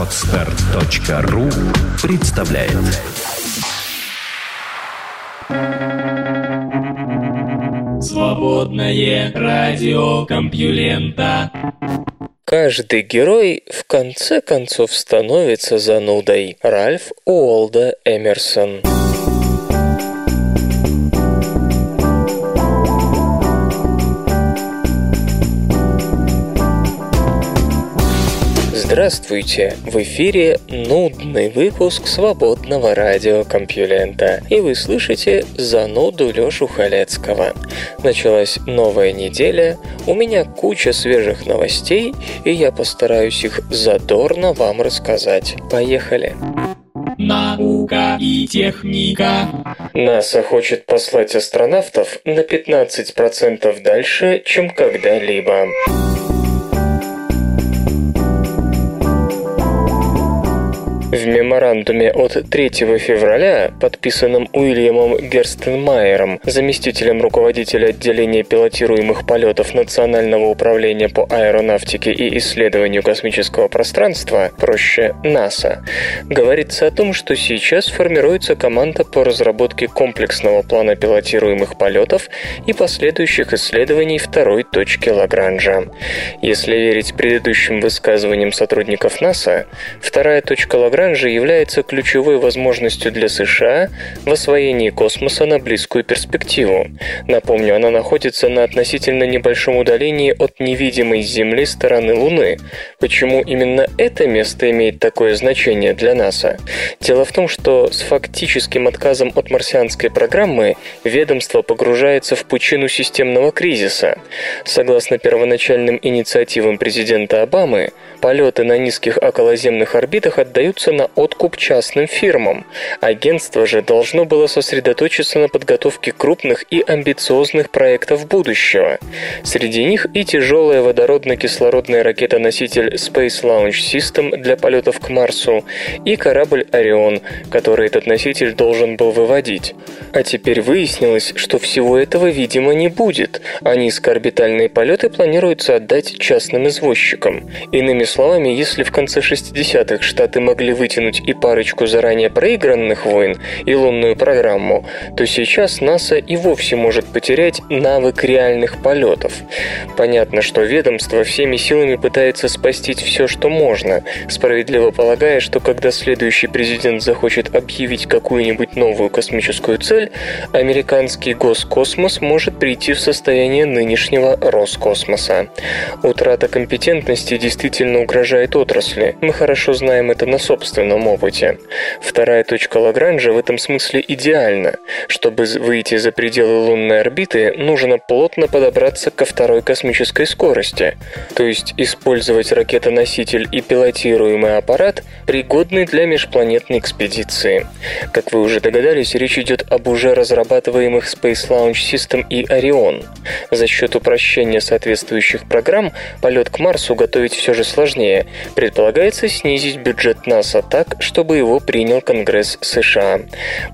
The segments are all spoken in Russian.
Отстар.ру представляет. Свободное радио Компьюлента. Каждый герой в конце концов становится занудой. Ральф Уолда Эмерсон Здравствуйте! В эфире нудный выпуск свободного радиокомпьюлента. И вы слышите зануду Лёшу Халецкого. Началась новая неделя, у меня куча свежих новостей, и я постараюсь их задорно вам рассказать. Поехали! Наука и техника. НАСА хочет послать астронавтов на 15% дальше, чем когда-либо. В меморандуме от 3 февраля, подписанном Уильямом Герстенмайером, заместителем руководителя отделения пилотируемых полетов Национального управления по аэронавтике и исследованию космического пространства, проще НАСА, говорится о том, что сейчас формируется команда по разработке комплексного плана пилотируемых полетов и последующих исследований второй точки Лагранжа. Если верить предыдущим высказываниям сотрудников НАСА, вторая точка Лагранжа Лагранжа является ключевой возможностью для США в освоении космоса на близкую перспективу. Напомню, она находится на относительно небольшом удалении от невидимой Земли стороны Луны. Почему именно это место имеет такое значение для НАСА? Дело в том, что с фактическим отказом от марсианской программы ведомство погружается в пучину системного кризиса. Согласно первоначальным инициативам президента Обамы, полеты на низких околоземных орбитах отдаются отдается на откуп частным фирмам. Агентство же должно было сосредоточиться на подготовке крупных и амбициозных проектов будущего. Среди них и тяжелая водородно-кислородная ракета-носитель Space Launch System для полетов к Марсу, и корабль «Орион», который этот носитель должен был выводить. А теперь выяснилось, что всего этого, видимо, не будет, а низкоорбитальные полеты планируется отдать частным извозчикам. Иными словами, если в конце 60-х Штаты могли вытянуть и парочку заранее проигранных войн, и лунную программу, то сейчас НАСА и вовсе может потерять навык реальных полетов. Понятно, что ведомство всеми силами пытается спасти все, что можно, справедливо полагая, что когда следующий президент захочет объявить какую-нибудь новую космическую цель, американский госкосмос может прийти в состояние нынешнего Роскосмоса. Утрата компетентности действительно угрожает отрасли. Мы хорошо знаем это на собственном собственном опыте. Вторая точка Лагранжа в этом смысле идеальна. Чтобы выйти за пределы лунной орбиты, нужно плотно подобраться ко второй космической скорости, то есть использовать ракетоноситель и пилотируемый аппарат, пригодный для межпланетной экспедиции. Как вы уже догадались, речь идет об уже разрабатываемых Space Launch System и Orion. За счет упрощения соответствующих программ полет к Марсу готовить все же сложнее. Предполагается снизить бюджет НАСА НАСА так, чтобы его принял Конгресс США.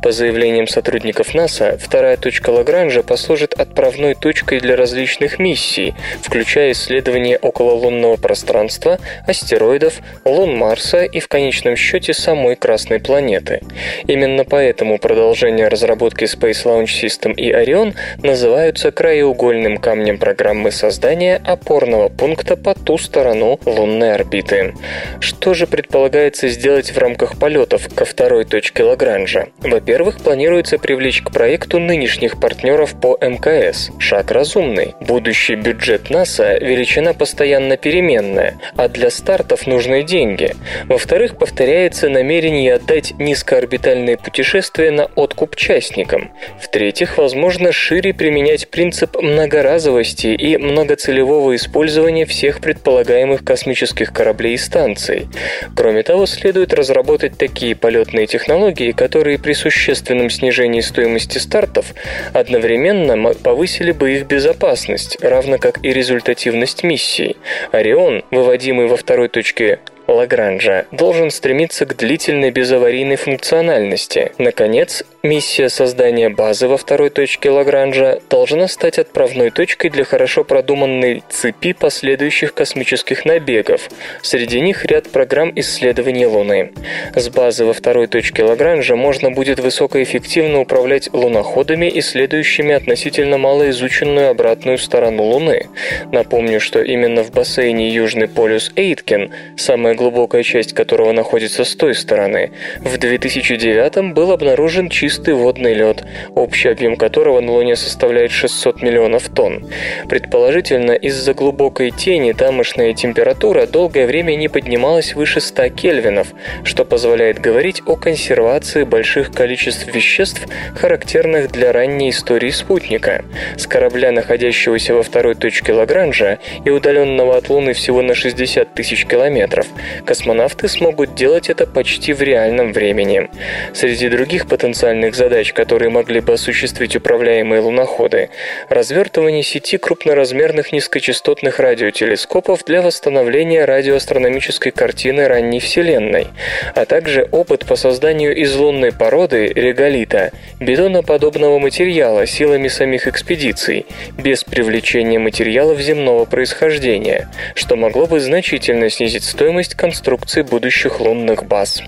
По заявлениям сотрудников НАСА, вторая точка Лагранжа послужит отправной точкой для различных миссий, включая исследование окололунного пространства, астероидов, лун Марса и в конечном счете самой Красной планеты. Именно поэтому продолжение разработки Space Launch System и Orion называются краеугольным камнем программы создания опорного пункта по ту сторону лунной орбиты. Что же предполагается сделать сделать в рамках полетов ко второй точке Лагранжа? Во-первых, планируется привлечь к проекту нынешних партнеров по МКС. Шаг разумный. Будущий бюджет НАСА – величина постоянно переменная, а для стартов нужны деньги. Во-вторых, повторяется намерение отдать низкоорбитальные путешествия на откуп частникам. В-третьих, возможно шире применять принцип многоразовости и многоцелевого использования всех предполагаемых космических кораблей и станций. Кроме того, следует следует разработать такие полетные технологии, которые при существенном снижении стоимости стартов одновременно повысили бы их безопасность, равно как и результативность миссий. Орион, выводимый во второй точке Лагранжа должен стремиться к длительной безаварийной функциональности. Наконец, Миссия создания базы во второй точке Лагранжа должна стать отправной точкой для хорошо продуманной цепи последующих космических набегов. Среди них ряд программ исследования Луны. С базы во второй точке Лагранжа можно будет высокоэффективно управлять луноходами, исследующими относительно малоизученную обратную сторону Луны. Напомню, что именно в бассейне Южный полюс Эйткин, самая глубокая часть которого находится с той стороны, в 2009 был обнаружен чистый чистый водный лед, общий объем которого на Луне составляет 600 миллионов тонн. Предположительно, из-за глубокой тени тамошная температура долгое время не поднималась выше 100 кельвинов, что позволяет говорить о консервации больших количеств веществ, характерных для ранней истории спутника. С корабля, находящегося во второй точке Лагранжа и удаленного от Луны всего на 60 тысяч километров, космонавты смогут делать это почти в реальном времени. Среди других потенциальных отдельных задач, которые могли бы осуществить управляемые луноходы, развертывание сети крупноразмерных низкочастотных радиотелескопов для восстановления радиоастрономической картины ранней Вселенной, а также опыт по созданию из лунной породы реголита, бетоноподобного материала силами самих экспедиций, без привлечения материалов земного происхождения, что могло бы значительно снизить стоимость конструкции будущих лунных баз.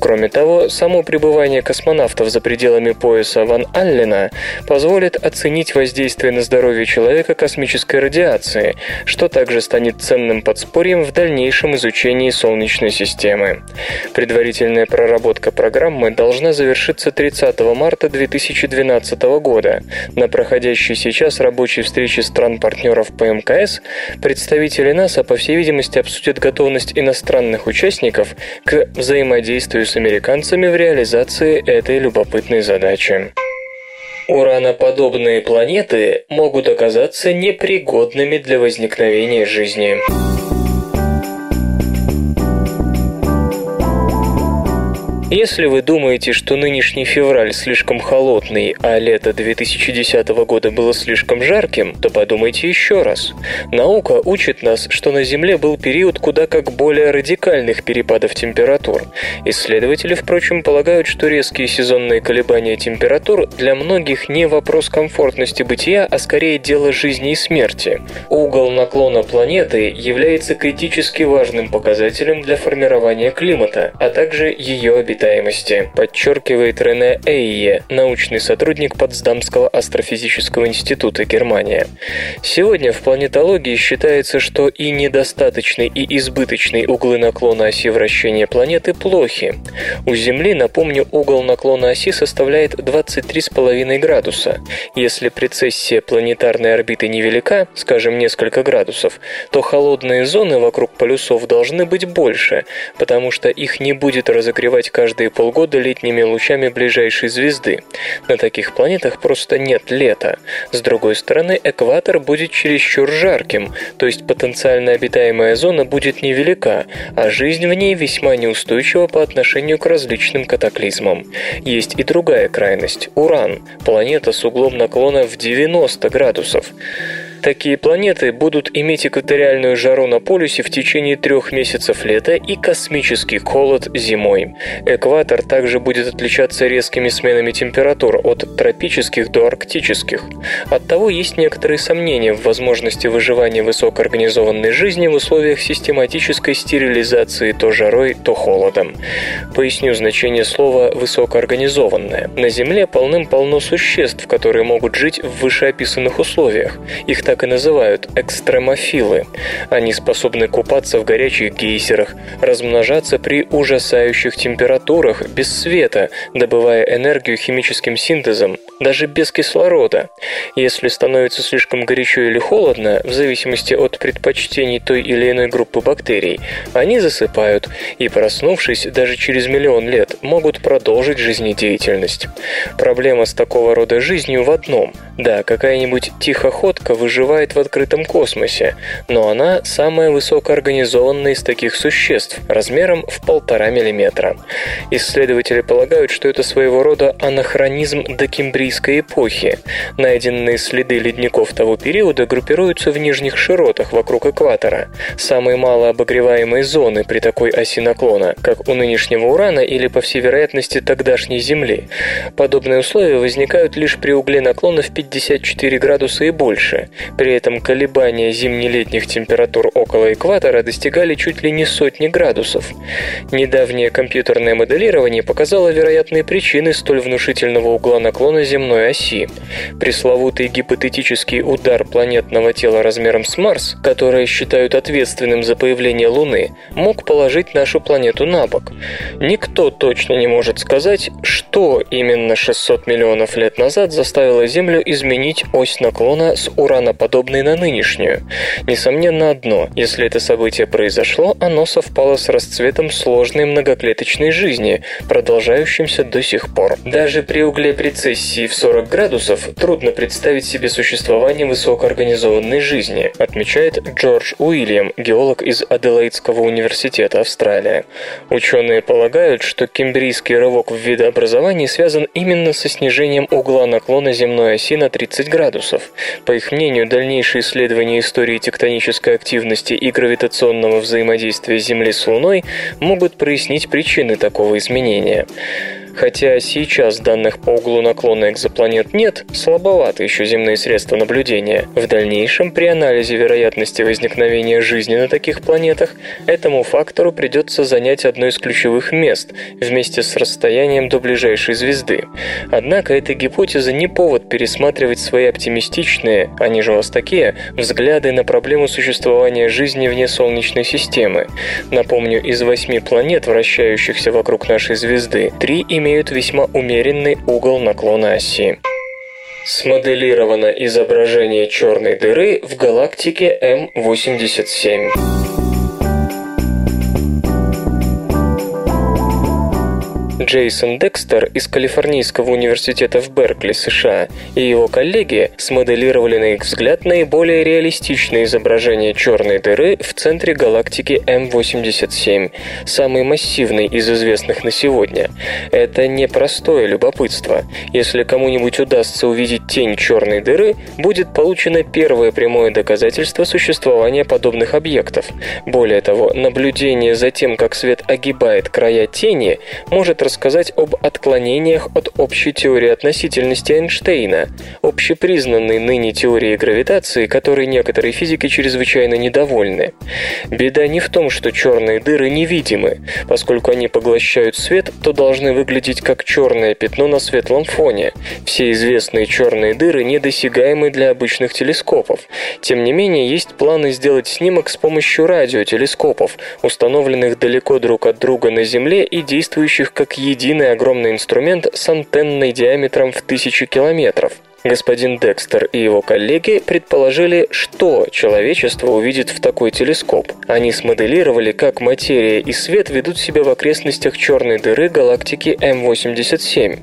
Кроме того, само пребывание космонавтов за пределами пояса Ван Аллена позволит оценить воздействие на здоровье человека космической радиации, что также станет ценным подспорьем в дальнейшем изучении Солнечной системы. Предварительная проработка программы должна завершиться 30 марта 2012 года. На проходящей сейчас рабочей встрече стран-партнеров по МКС представители НАСА, по всей видимости, обсудят готовность иностранных участников к взаимодействию с американцами в реализации этой любопытной любопытной задачи. Ураноподобные планеты могут оказаться непригодными для возникновения жизни. Если вы думаете, что нынешний февраль слишком холодный, а лето 2010 года было слишком жарким, то подумайте еще раз. Наука учит нас, что на Земле был период куда как более радикальных перепадов температур. Исследователи, впрочем, полагают, что резкие сезонные колебания температур для многих не вопрос комфортности бытия, а скорее дело жизни и смерти. Угол наклона планеты является критически важным показателем для формирования климата, а также ее обитания обитаемости, подчеркивает Рене Эйе, научный сотрудник Потсдамского астрофизического института Германия. Сегодня в планетологии считается, что и недостаточный, и избыточный углы наклона оси вращения планеты плохи. У Земли, напомню, угол наклона оси составляет 23,5 градуса. Если прецессия планетарной орбиты невелика, скажем, несколько градусов, то холодные зоны вокруг полюсов должны быть больше, потому что их не будет разогревать каждый каждые полгода летними лучами ближайшей звезды. На таких планетах просто нет лета. С другой стороны, экватор будет чересчур жарким, то есть потенциально обитаемая зона будет невелика, а жизнь в ней весьма неустойчива по отношению к различным катаклизмам. Есть и другая крайность – Уран, планета с углом наклона в 90 градусов. Такие планеты будут иметь экваториальную жару на полюсе в течение трех месяцев лета и космический холод зимой. Экватор также будет отличаться резкими сменами температур от тропических до арктических. Оттого есть некоторые сомнения в возможности выживания высокоорганизованной жизни в условиях систематической стерилизации то жарой, то холодом. Поясню значение слова «высокоорганизованное». На Земле полным-полно существ, которые могут жить в вышеописанных условиях. Их так и называют экстремофилы. Они способны купаться в горячих гейзерах, размножаться при ужасающих температурах, без света, добывая энергию химическим синтезом, даже без кислорода. Если становится слишком горячо или холодно, в зависимости от предпочтений той или иной группы бактерий, они засыпают и, проснувшись даже через миллион лет, могут продолжить жизнедеятельность. Проблема с такого рода жизнью в одном. Да, какая-нибудь тихоходка выживает в открытом космосе, но она самая высокоорганизованная из таких существ, размером в полтора миллиметра. Исследователи полагают, что это своего рода анахронизм докембрийской эпохи. Найденные следы ледников того периода группируются в нижних широтах вокруг экватора, самые малообогреваемые зоны при такой оси наклона, как у нынешнего Урана или, по всей вероятности, тогдашней Земли. Подобные условия возникают лишь при угле наклона в 54 градуса и больше. При этом колебания зимне-летних температур около экватора достигали чуть ли не сотни градусов. Недавнее компьютерное моделирование показало вероятные причины столь внушительного угла наклона земной оси. Пресловутый гипотетический удар планетного тела размером с Марс, которое считают ответственным за появление Луны, мог положить нашу планету на бок. Никто точно не может сказать, что именно 600 миллионов лет назад заставило Землю изменить ось наклона с ураноподобной на нынешнюю. Несомненно одно, если это событие произошло, оно совпало с расцветом сложной многоклеточной жизни, продолжающимся до сих пор. Даже при угле прецессии в 40 градусов трудно представить себе существование высокоорганизованной жизни, отмечает Джордж Уильям, геолог из Аделаидского университета Австралия. Ученые полагают, что кембрийский рывок в видообразовании связан именно со снижением угла наклона земной оси на 30 градусов. По их мнению, дальнейшие исследования истории тектонической активности и гравитационного взаимодействия Земли с Луной могут прояснить причины такого изменения. Хотя сейчас данных по углу наклона экзопланет нет, слабоваты еще земные средства наблюдения. В дальнейшем, при анализе вероятности возникновения жизни на таких планетах, этому фактору придется занять одно из ключевых мест вместе с расстоянием до ближайшей звезды. Однако эта гипотеза не повод пересматривать свои оптимистичные, они же у вас такие, взгляды на проблему существования жизни вне Солнечной системы. Напомню, из восьми планет, вращающихся вокруг нашей звезды, три имеют имеют весьма умеренный угол наклона оси. Смоделировано изображение черной дыры в галактике М87. Джейсон Декстер из Калифорнийского университета в Беркли, США, и его коллеги смоделировали на их взгляд наиболее реалистичное изображение черной дыры в центре галактики М87, самый массивный из известных на сегодня. Это непростое любопытство. Если кому-нибудь удастся увидеть тень черной дыры, будет получено первое прямое доказательство существования подобных объектов. Более того, наблюдение за тем, как свет огибает края тени, может рассказать рассказать об отклонениях от общей теории относительности Эйнштейна, общепризнанной ныне теории гравитации, которой некоторые физики чрезвычайно недовольны. Беда не в том, что черные дыры невидимы. Поскольку они поглощают свет, то должны выглядеть как черное пятно на светлом фоне. Все известные черные дыры недосягаемы для обычных телескопов. Тем не менее, есть планы сделать снимок с помощью радиотелескопов, установленных далеко друг от друга на Земле и действующих как единый огромный инструмент с антенной диаметром в тысячи километров. Господин Декстер и его коллеги предположили, что человечество увидит в такой телескоп. Они смоделировали, как материя и свет ведут себя в окрестностях черной дыры галактики М87.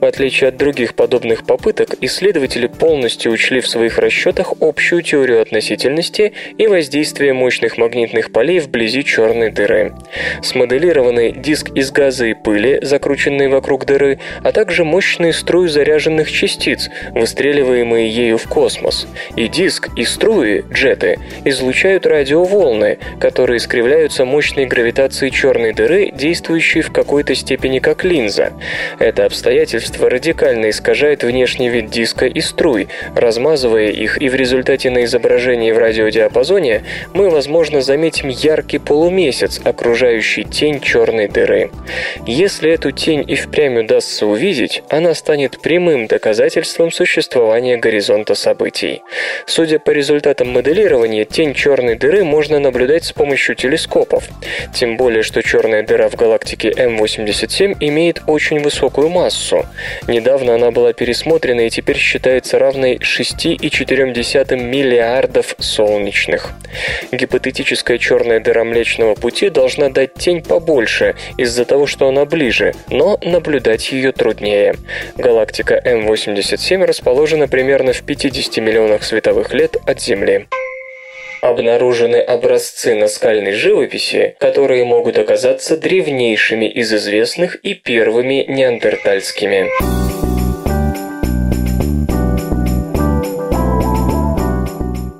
В отличие от других подобных попыток, исследователи полностью учли в своих расчетах общую теорию относительности и воздействие мощных магнитных полей вблизи черной дыры. Смоделированы диск из газа и пыли, закрученный вокруг дыры, а также мощные струи заряженных частиц, выстреливаемые ею в космос, и диск, и струи, джеты, излучают радиоволны, которые искривляются мощной гравитацией черной дыры, действующей в какой-то степени как линза. Это обстоятельство радикально искажает внешний вид диска и струй, размазывая их, и в результате на изображении в радиодиапазоне мы, возможно, заметим яркий полумесяц, окружающий тень черной дыры. Если эту тень и впрямь удастся увидеть, она станет прямым доказательством существования существования горизонта событий. Судя по результатам моделирования, тень черной дыры можно наблюдать с помощью телескопов. Тем более, что черная дыра в галактике М87 имеет очень высокую массу. Недавно она была пересмотрена и теперь считается равной 6,4 миллиардов солнечных. Гипотетическая черная дыра Млечного Пути должна дать тень побольше из-за того, что она ближе, но наблюдать ее труднее. Галактика М87 расположена расположена примерно в 50 миллионах световых лет от Земли обнаружены образцы наскальной живописи, которые могут оказаться древнейшими из известных и первыми неандертальскими.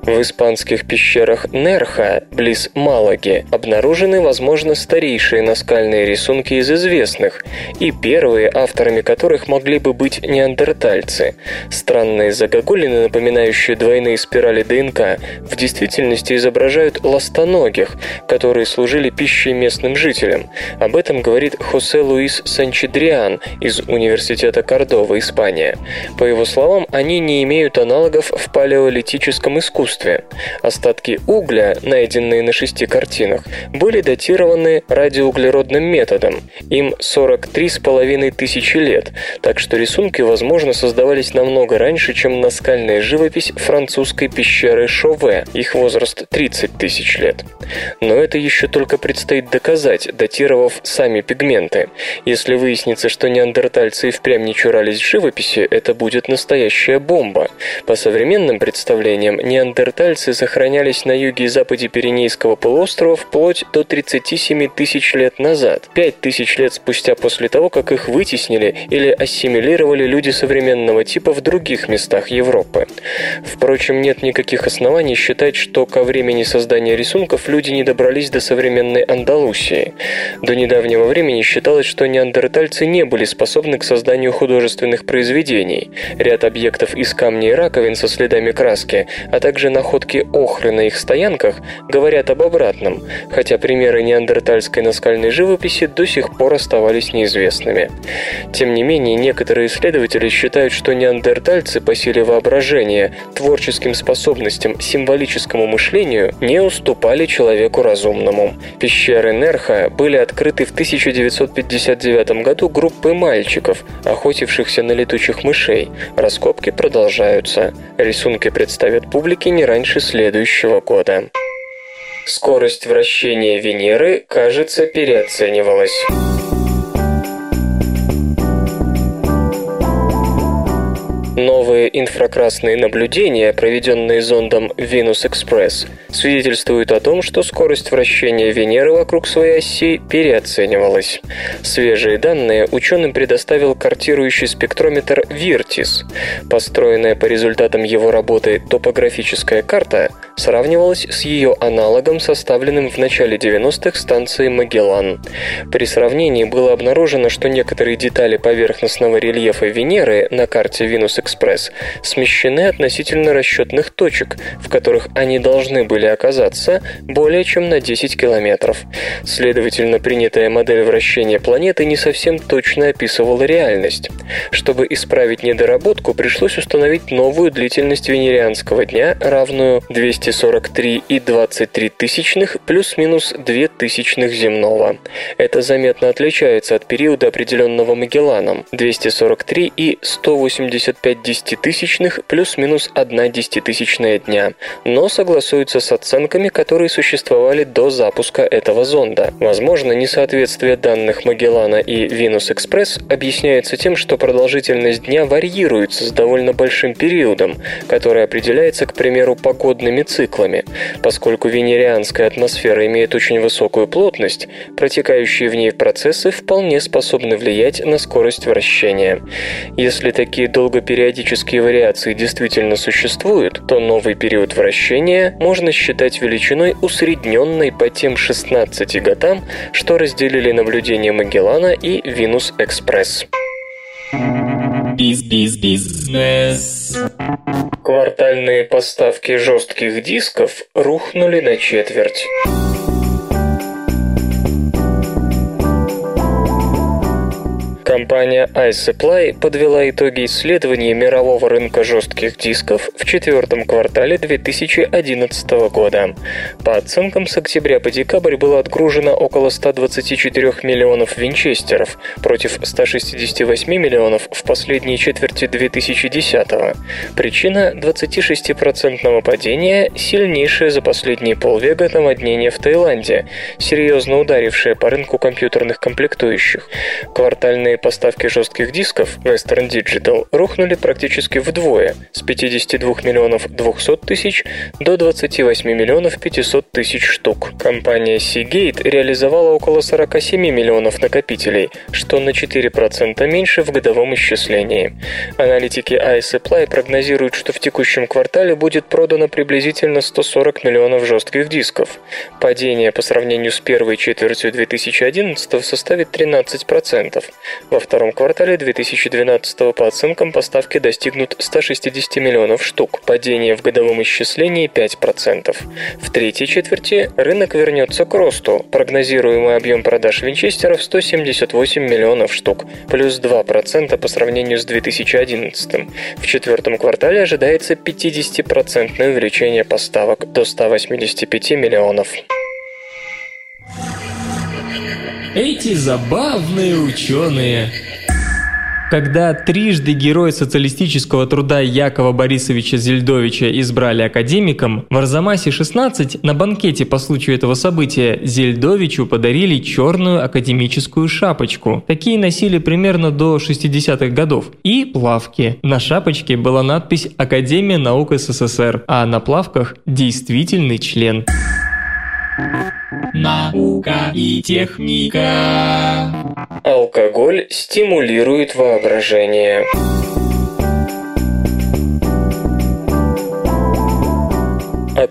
В испанских пещерах Нерха, близ Малаги, обнаружены, возможно, старейшие наскальные рисунки из известных, и первые, авторами которых могли бы быть неандертальцы. Странные загогулины, напоминающие двойные спирали ДНК, в действительности изображают ластоногих, которые служили пищей местным жителям. Об этом говорит Хосе Луис Санчедриан из Университета Кордова, Испания. По его словам, они не имеют аналогов в палеолитическом искусстве, искусстве. Остатки угля, найденные на шести картинах, были датированы радиоуглеродным методом. Им 43,5 тысячи лет, так что рисунки, возможно, создавались намного раньше, чем наскальная живопись французской пещеры Шове. Их возраст 30 тысяч лет. Но это еще только предстоит доказать, датировав сами пигменты. Если выяснится, что неандертальцы и впрямь не чурались живописи, это будет настоящая бомба. По современным представлениям, неандертальцы неандертальцы сохранялись на юге и западе Пиренейского полуострова вплоть до 37 тысяч лет назад, 5 тысяч лет спустя после того, как их вытеснили или ассимилировали люди современного типа в других местах Европы. Впрочем, нет никаких оснований считать, что ко времени создания рисунков люди не добрались до современной Андалусии. До недавнего времени считалось, что неандертальцы не были способны к созданию художественных произведений. Ряд объектов из камней и раковин со следами краски, а также находки охры на их стоянках говорят об обратном, хотя примеры неандертальской наскальной живописи до сих пор оставались неизвестными. Тем не менее, некоторые исследователи считают, что неандертальцы по силе воображения, творческим способностям, символическому мышлению не уступали человеку разумному. Пещеры Нерха были открыты в 1959 году группой мальчиков, охотившихся на летучих мышей. Раскопки продолжаются. Рисунки представят публике не раньше следующего года. Скорость вращения Венеры, кажется, переоценивалась. Новые инфракрасные наблюдения, проведенные зондом Venus Express, свидетельствуют о том, что скорость вращения Венеры вокруг своей оси переоценивалась. Свежие данные ученым предоставил картирующий спектрометр Virtis. Построенная по результатам его работы топографическая карта сравнивалась с ее аналогом, составленным в начале 90-х станцией Магеллан. При сравнении было обнаружено, что некоторые детали поверхностного рельефа Венеры на карте Venus Экспресс смещены относительно расчетных точек, в которых они должны были оказаться более чем на 10 километров. Следовательно, принятая модель вращения планеты не совсем точно описывала реальность. Чтобы исправить недоработку, пришлось установить новую длительность венерианского дня, равную 243,23 тысячных плюс-минус 2 тысячных земного. Это заметно отличается от периода, определенного Магелланом – 243 и 185 5 десятитысячных плюс-минус 1 десятитысячная дня, но согласуются с оценками, которые существовали до запуска этого зонда. Возможно, несоответствие данных Магеллана и Express объясняется тем, что продолжительность дня варьируется с довольно большим периодом, который определяется, к примеру, погодными циклами. Поскольку венерианская атмосфера имеет очень высокую плотность, протекающие в ней процессы вполне способны влиять на скорость вращения. Если такие долгопериодные периодические вариации действительно существуют, то новый период вращения можно считать величиной усредненной по тем 16 годам, что разделили наблюдения Магеллана и Винус-Экспресс. Биз-биз-бизнес. Квартальные поставки жестких дисков рухнули на четверть. Компания iSupply подвела итоги исследований мирового рынка жестких дисков в четвертом квартале 2011 года. По оценкам, с октября по декабрь было отгружено около 124 миллионов винчестеров против 168 миллионов в последней четверти 2010 -го. Причина 26% падения – сильнейшее за последние полвека наводнение в Таиланде, серьезно ударившее по рынку компьютерных комплектующих. Квартальные поставки жестких дисков Western Digital рухнули практически вдвое, с 52 миллионов 200 тысяч до 28 миллионов 500 тысяч штук. Компания Seagate реализовала около 47 миллионов накопителей, что на 4% меньше в годовом исчислении. Аналитики iSupply прогнозируют, что в текущем квартале будет продано приблизительно 140 миллионов жестких дисков. Падение по сравнению с первой четвертью 2011 составит 13%. Во втором квартале 2012 по оценкам поставки достигнут 160 миллионов штук, падение в годовом исчислении 5%. В третьей четверти рынок вернется к росту, прогнозируемый объем продаж винчестеров 178 миллионов штук, плюс 2% по сравнению с 2011. В четвертом квартале ожидается 50% увеличение поставок до 185 миллионов. Эти забавные ученые. Когда трижды герой социалистического труда Якова Борисовича Зельдовича избрали академиком, в Арзамасе-16 на банкете по случаю этого события Зельдовичу подарили черную академическую шапочку. Такие носили примерно до 60-х годов. И плавки. На шапочке была надпись «Академия наук СССР», а на плавках «Действительный член». Наука и техника. Алкоголь стимулирует воображение.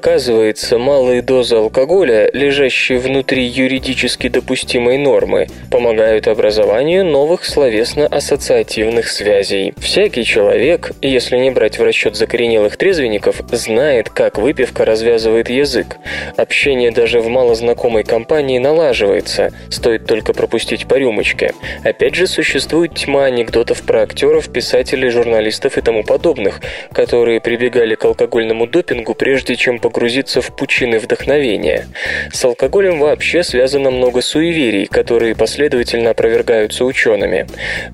Оказывается, малые дозы алкоголя, лежащие внутри юридически допустимой нормы, помогают образованию новых словесно-ассоциативных связей. Всякий человек, если не брать в расчет закоренелых трезвенников, знает, как выпивка развязывает язык. Общение даже в малознакомой компании налаживается, стоит только пропустить по рюмочке. Опять же, существует тьма анекдотов про актеров, писателей, журналистов и тому подобных, которые прибегали к алкогольному допингу прежде чем погрузиться в пучины вдохновения. С алкоголем вообще связано много суеверий, которые последовательно опровергаются учеными.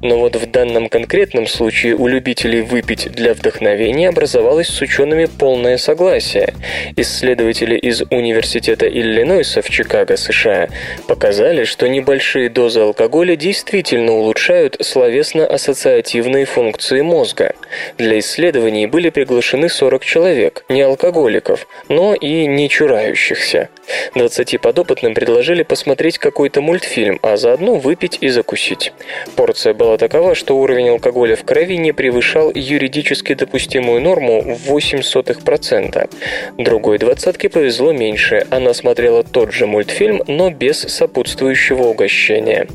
Но вот в данном конкретном случае у любителей выпить для вдохновения образовалось с учеными полное согласие. Исследователи из Университета Иллинойса в Чикаго, США, показали, что небольшие дозы алкоголя действительно улучшают словесно-ассоциативные функции мозга. Для исследований были приглашены 40 человек, не алкоголиков, но и не чурающихся. 20 подопытным предложили посмотреть какой-то мультфильм, а заодно выпить и закусить. Порция была такова, что уровень алкоголя в крови не превышал юридически допустимую норму в 0,08%. Другой двадцатке повезло меньше, она смотрела тот же мультфильм, но без сопутствующего угощения.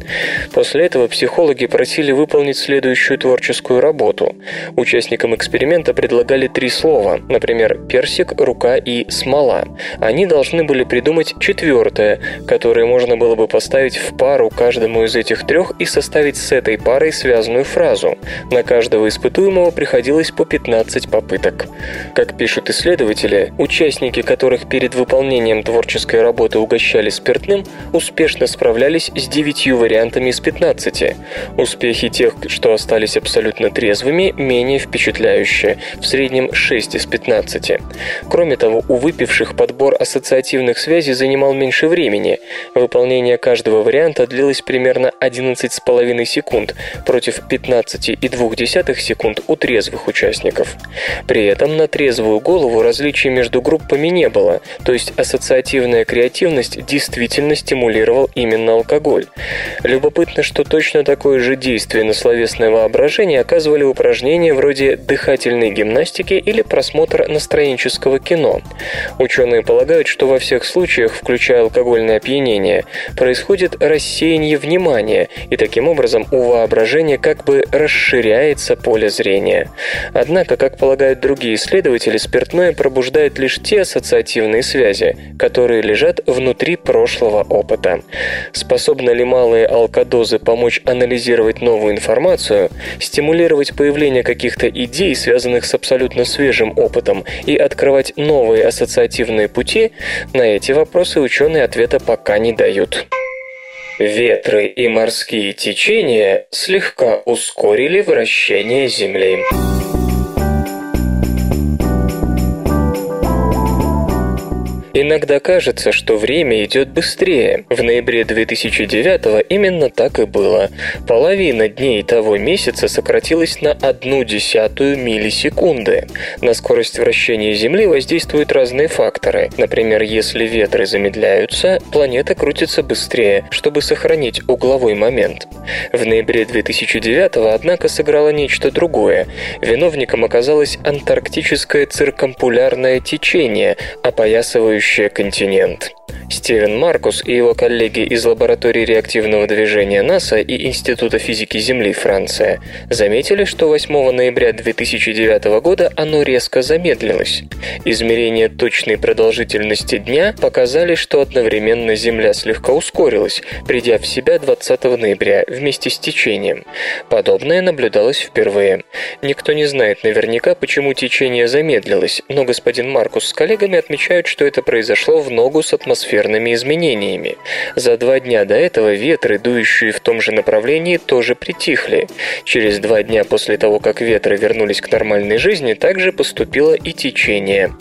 После этого психологи просили выполнить следующую творческую работу. Участникам эксперимента предлагали три слова, например, персик, рука и смола. Они должны были придумать четвертое, которое можно было бы поставить в пару каждому из этих трех и составить с этой парой связанную фразу. На каждого испытуемого приходилось по 15 попыток. Как пишут исследователи, участники, которых перед выполнением творческой работы угощали спиртным, успешно справлялись с девятью вариантами из 15. Успехи тех, что остались абсолютно трезвыми, менее впечатляющие, в среднем 6 из 15. Кроме того, у выпивших подбор ассоциативных связей занимал меньше времени. Выполнение каждого варианта длилось примерно 11,5 секунд против 15,2 секунд у трезвых участников. При этом на трезвую голову различий между группами не было, то есть ассоциативная креативность действительно стимулировал именно алкоголь. Любопытно, что точно такое же действие на словесное воображение оказывали упражнения вроде дыхательной гимнастики или просмотр настроенческого кино. Ученые полагают, что во всех случаях, включая алкогольное опьянение, происходит рассеяние внимания, и таким образом у воображения как бы расширяется поле зрения. Однако, как полагают другие исследователи, спиртное пробуждает лишь те ассоциативные связи, которые лежат внутри прошлого опыта. Способны ли малые алкодозы помочь анализировать новую информацию, стимулировать появление каких-то идей, связанных с абсолютно свежим опытом, и открывать новые ассоциативные пути, на эти вопросы ученые ответа пока не дают. Ветры и морские течения слегка ускорили вращение Земли. Иногда кажется, что время идет быстрее. В ноябре 2009 именно так и было. Половина дней того месяца сократилась на одну десятую миллисекунды. На скорость вращения Земли воздействуют разные факторы. Например, если ветры замедляются, планета крутится быстрее, чтобы сохранить угловой момент. В ноябре 2009 однако, сыграло нечто другое. Виновником оказалось антарктическое циркампулярное течение, опоясывающее континент. Стивен Маркус и его коллеги из лаборатории реактивного движения НАСА и Института физики Земли Франция заметили, что 8 ноября 2009 года оно резко замедлилось. Измерения точной продолжительности дня показали, что одновременно Земля слегка ускорилась, придя в себя 20 ноября вместе с течением. Подобное наблюдалось впервые. Никто не знает наверняка, почему течение замедлилось, но господин Маркус с коллегами отмечают, что это произошло в ногу с атмосферными изменениями. За два дня до этого ветры, дующие в том же направлении, тоже притихли. Через два дня после того, как ветры вернулись к нормальной жизни, также поступило и течение.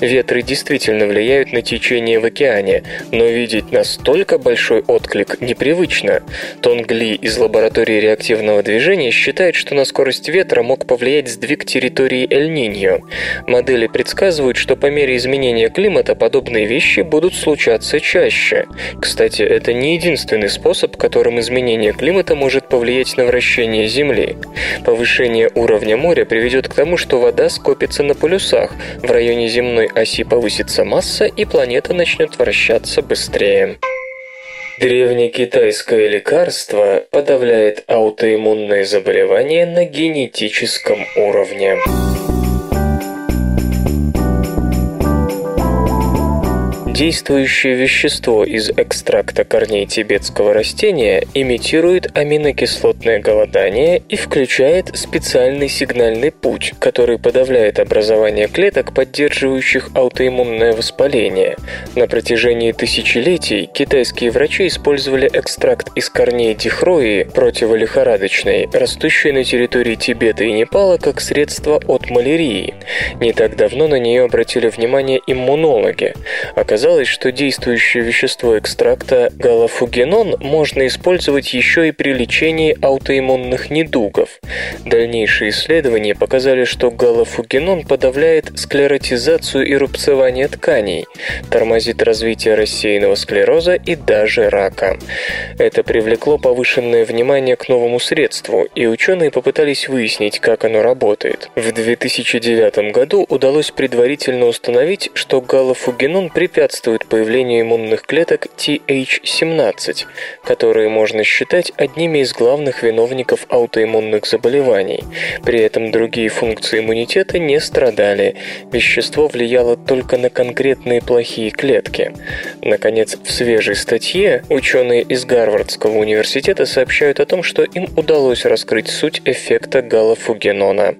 Ветры действительно влияют на течение в океане, но видеть настолько большой отклик непривычно. Тонг Ли из лаборатории реактивного движения считает, что на скорость ветра мог повлиять сдвиг территории Эль-Ниньо. Модели предсказывают, что по мере изменения климата подобные вещи будут случаться чаще. Кстати, это не единственный способ, которым изменение климата может повлиять на вращение Земли. Повышение уровня моря приведет к тому, что вода скопится на полюсах, в районе земной оси повысится масса и планета начнет вращаться быстрее. Древнекитайское лекарство подавляет аутоиммунные заболевания на генетическом уровне. Действующее вещество из экстракта корней тибетского растения имитирует аминокислотное голодание и включает специальный сигнальный путь, который подавляет образование клеток, поддерживающих аутоиммунное воспаление. На протяжении тысячелетий китайские врачи использовали экстракт из корней дихрои, противолихорадочной, растущей на территории Тибета и Непала как средство от малярии. Не так давно на нее обратили внимание иммунологи. Оказалось, оказалось, что действующее вещество экстракта галофугенон можно использовать еще и при лечении аутоиммунных недугов. Дальнейшие исследования показали, что галофугенон подавляет склеротизацию и рубцевание тканей, тормозит развитие рассеянного склероза и даже рака. Это привлекло повышенное внимание к новому средству, и ученые попытались выяснить, как оно работает. В 2009 году удалось предварительно установить, что галофугенон препятствует препятствует появлению иммунных клеток TH17, которые можно считать одними из главных виновников аутоиммунных заболеваний. При этом другие функции иммунитета не страдали. Вещество влияло только на конкретные плохие клетки. Наконец, в свежей статье ученые из Гарвардского университета сообщают о том, что им удалось раскрыть суть эффекта галофугенона.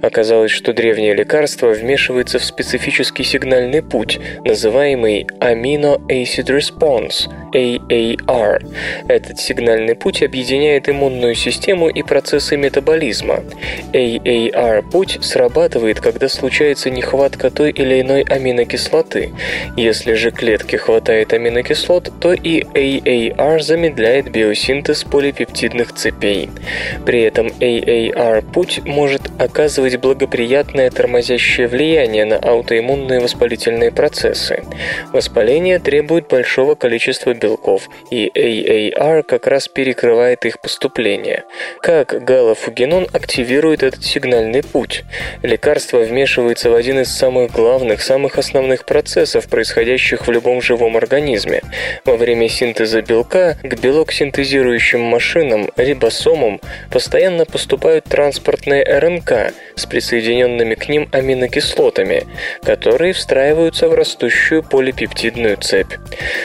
Оказалось, что древнее лекарство вмешивается в специфический сигнальный путь, называемый Amino Acid Response AAR. Этот сигнальный путь объединяет иммунную систему и процессы метаболизма. AAR-путь срабатывает, когда случается нехватка той или иной аминокислоты. Если же клетке хватает аминокислот, то и AAR замедляет биосинтез полипептидных цепей. При этом AAR-путь может оказывать благоприятное тормозящее влияние на аутоиммунные воспалительные процессы. Воспаление требует большого количества белков, и AAR как раз перекрывает их поступление. Как галофугенон активирует этот сигнальный путь? Лекарство вмешивается в один из самых главных, самых основных процессов, происходящих в любом живом организме. Во время синтеза белка к белок синтезирующим машинам, рибосомам, постоянно поступают транспортные РНК с присоединенными к ним аминокислотами, которые встраиваются в растущую полипептидную цепь.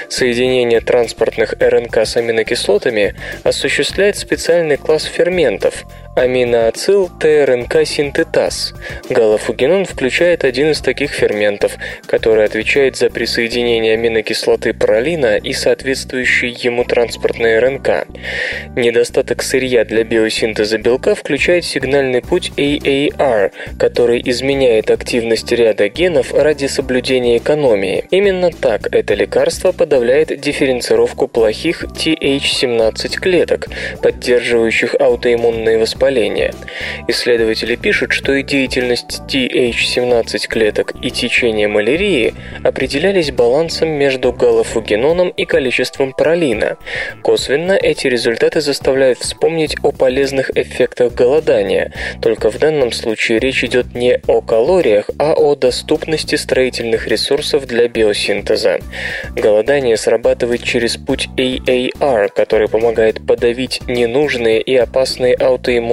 Соединение транспортных РНК с аминокислотами осуществляет специальный класс ферментов – аминоацил ТРНК-синтетаз. Галофугенон включает один из таких ферментов, который отвечает за присоединение аминокислоты пролина и соответствующей ему транспортной РНК. Недостаток сырья для биосинтеза белка включает сигнальный путь AAR, который изменяет активность ряда генов ради соблюдения экономии. Именно так это лекарство подавляет дифференцировку плохих TH17 клеток, поддерживающих аутоиммунные воспаления. Исследователи пишут, что и деятельность TH17 клеток и течение малярии определялись балансом между галофугеноном и количеством пролина. Косвенно эти результаты заставляют вспомнить о полезных эффектах голодания, только в данном случае речь идет не о калориях, а о доступности строительных ресурсов для биосинтеза. Голодание срабатывает через путь AAR, который помогает подавить ненужные и опасные аутоиммунные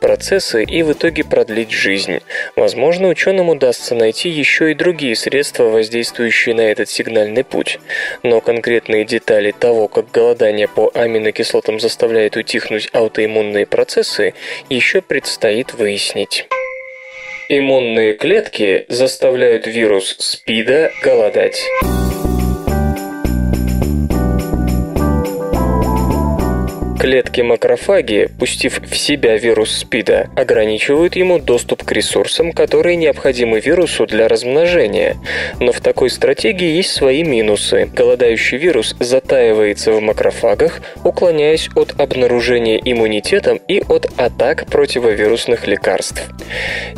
процессы и в итоге продлить жизнь. Возможно, ученым удастся найти еще и другие средства, воздействующие на этот сигнальный путь. Но конкретные детали того, как голодание по аминокислотам заставляет утихнуть аутоиммунные процессы, еще предстоит выяснить. Иммунные клетки заставляют вирус СПИДа голодать. Клетки макрофаги, пустив в себя вирус СПИДа, ограничивают ему доступ к ресурсам, которые необходимы вирусу для размножения. Но в такой стратегии есть свои минусы. Голодающий вирус затаивается в макрофагах, уклоняясь от обнаружения иммунитетом и от атак противовирусных лекарств.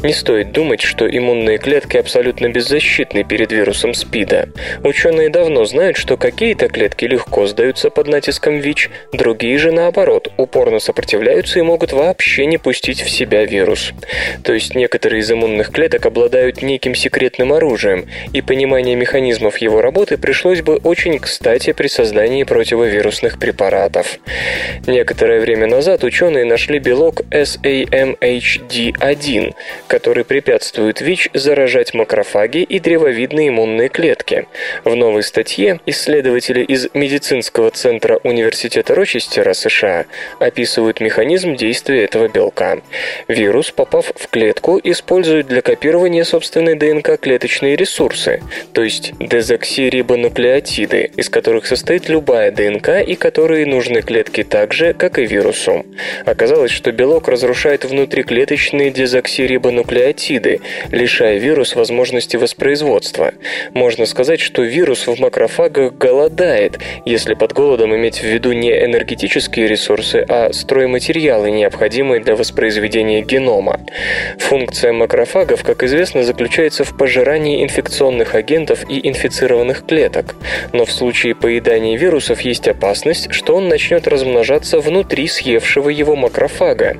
Не стоит думать, что иммунные клетки абсолютно беззащитны перед вирусом СПИДа. Ученые давно знают, что какие-то клетки легко сдаются под натиском ВИЧ, другие же наоборот наоборот, упорно сопротивляются и могут вообще не пустить в себя вирус. То есть некоторые из иммунных клеток обладают неким секретным оружием, и понимание механизмов его работы пришлось бы очень кстати при создании противовирусных препаратов. Некоторое время назад ученые нашли белок SAMHD1, который препятствует ВИЧ заражать макрофаги и древовидные иммунные клетки. В новой статье исследователи из медицинского центра Университета Рочестера США США описывают механизм действия этого белка. Вирус, попав в клетку, использует для копирования собственной ДНК клеточные ресурсы, то есть дезоксирибонуклеотиды, из которых состоит любая ДНК и которые нужны клетке так же, как и вирусу. Оказалось, что белок разрушает внутриклеточные дезоксирибонуклеотиды, лишая вирус возможности воспроизводства. Можно сказать, что вирус в макрофагах голодает, если под голодом иметь в виду не энергетические ресурсы, а стройматериалы, необходимые для воспроизведения генома. Функция макрофагов, как известно, заключается в пожирании инфекционных агентов и инфицированных клеток. Но в случае поедания вирусов есть опасность, что он начнет размножаться внутри съевшего его макрофага.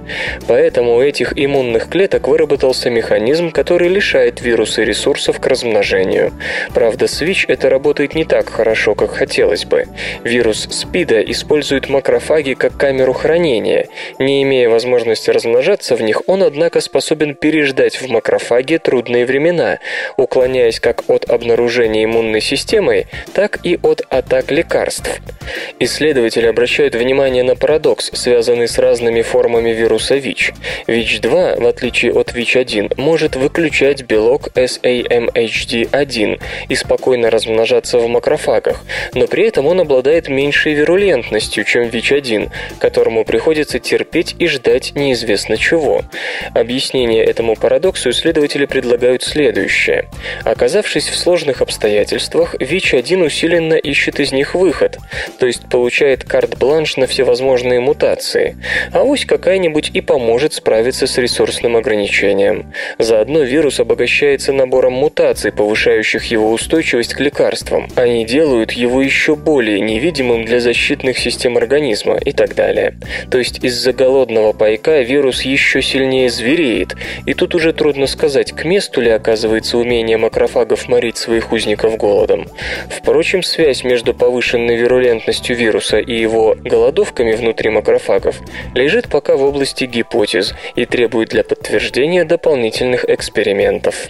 Поэтому у этих иммунных клеток выработался механизм, который лишает вируса ресурсов к размножению. Правда, с ВИЧ это работает не так хорошо, как хотелось бы. Вирус СПИДа использует макрофаги как камеру хранения. Не имея возможности размножаться в них, он, однако, способен переждать в макрофаге трудные времена, уклоняясь как от обнаружения иммунной системой, так и от атак лекарств. Исследователи обращают внимание на парадокс, связанный с разными формами вируса ВИЧ. ВИЧ-2, в отличие от ВИЧ-1, может выключать белок SAMHD1 и спокойно размножаться в макрофагах, но при этом он обладает меньшей вирулентностью, чем ВИЧ-1, которому приходится терпеть и ждать неизвестно чего. Объяснение этому парадоксу исследователи предлагают следующее. Оказавшись в сложных обстоятельствах, ВИЧ-1 усиленно ищет из них выход, то есть получает карт-бланш на всевозможные мутации. А вось какая-нибудь и поможет справиться с ресурсным ограничением. Заодно вирус обогащается набором мутаций, повышающих его устойчивость к лекарствам. Они делают его еще более невидимым для защитных систем организма и так далее. То есть из-за голодного пайка вирус еще сильнее звереет, и тут уже трудно сказать, к месту ли оказывается умение макрофагов морить своих узников голодом. Впрочем, связь между повышенной вирулентностью вируса и его голодовками внутри макрофагов лежит пока в области гипотез и требует для подтверждения дополнительных экспериментов.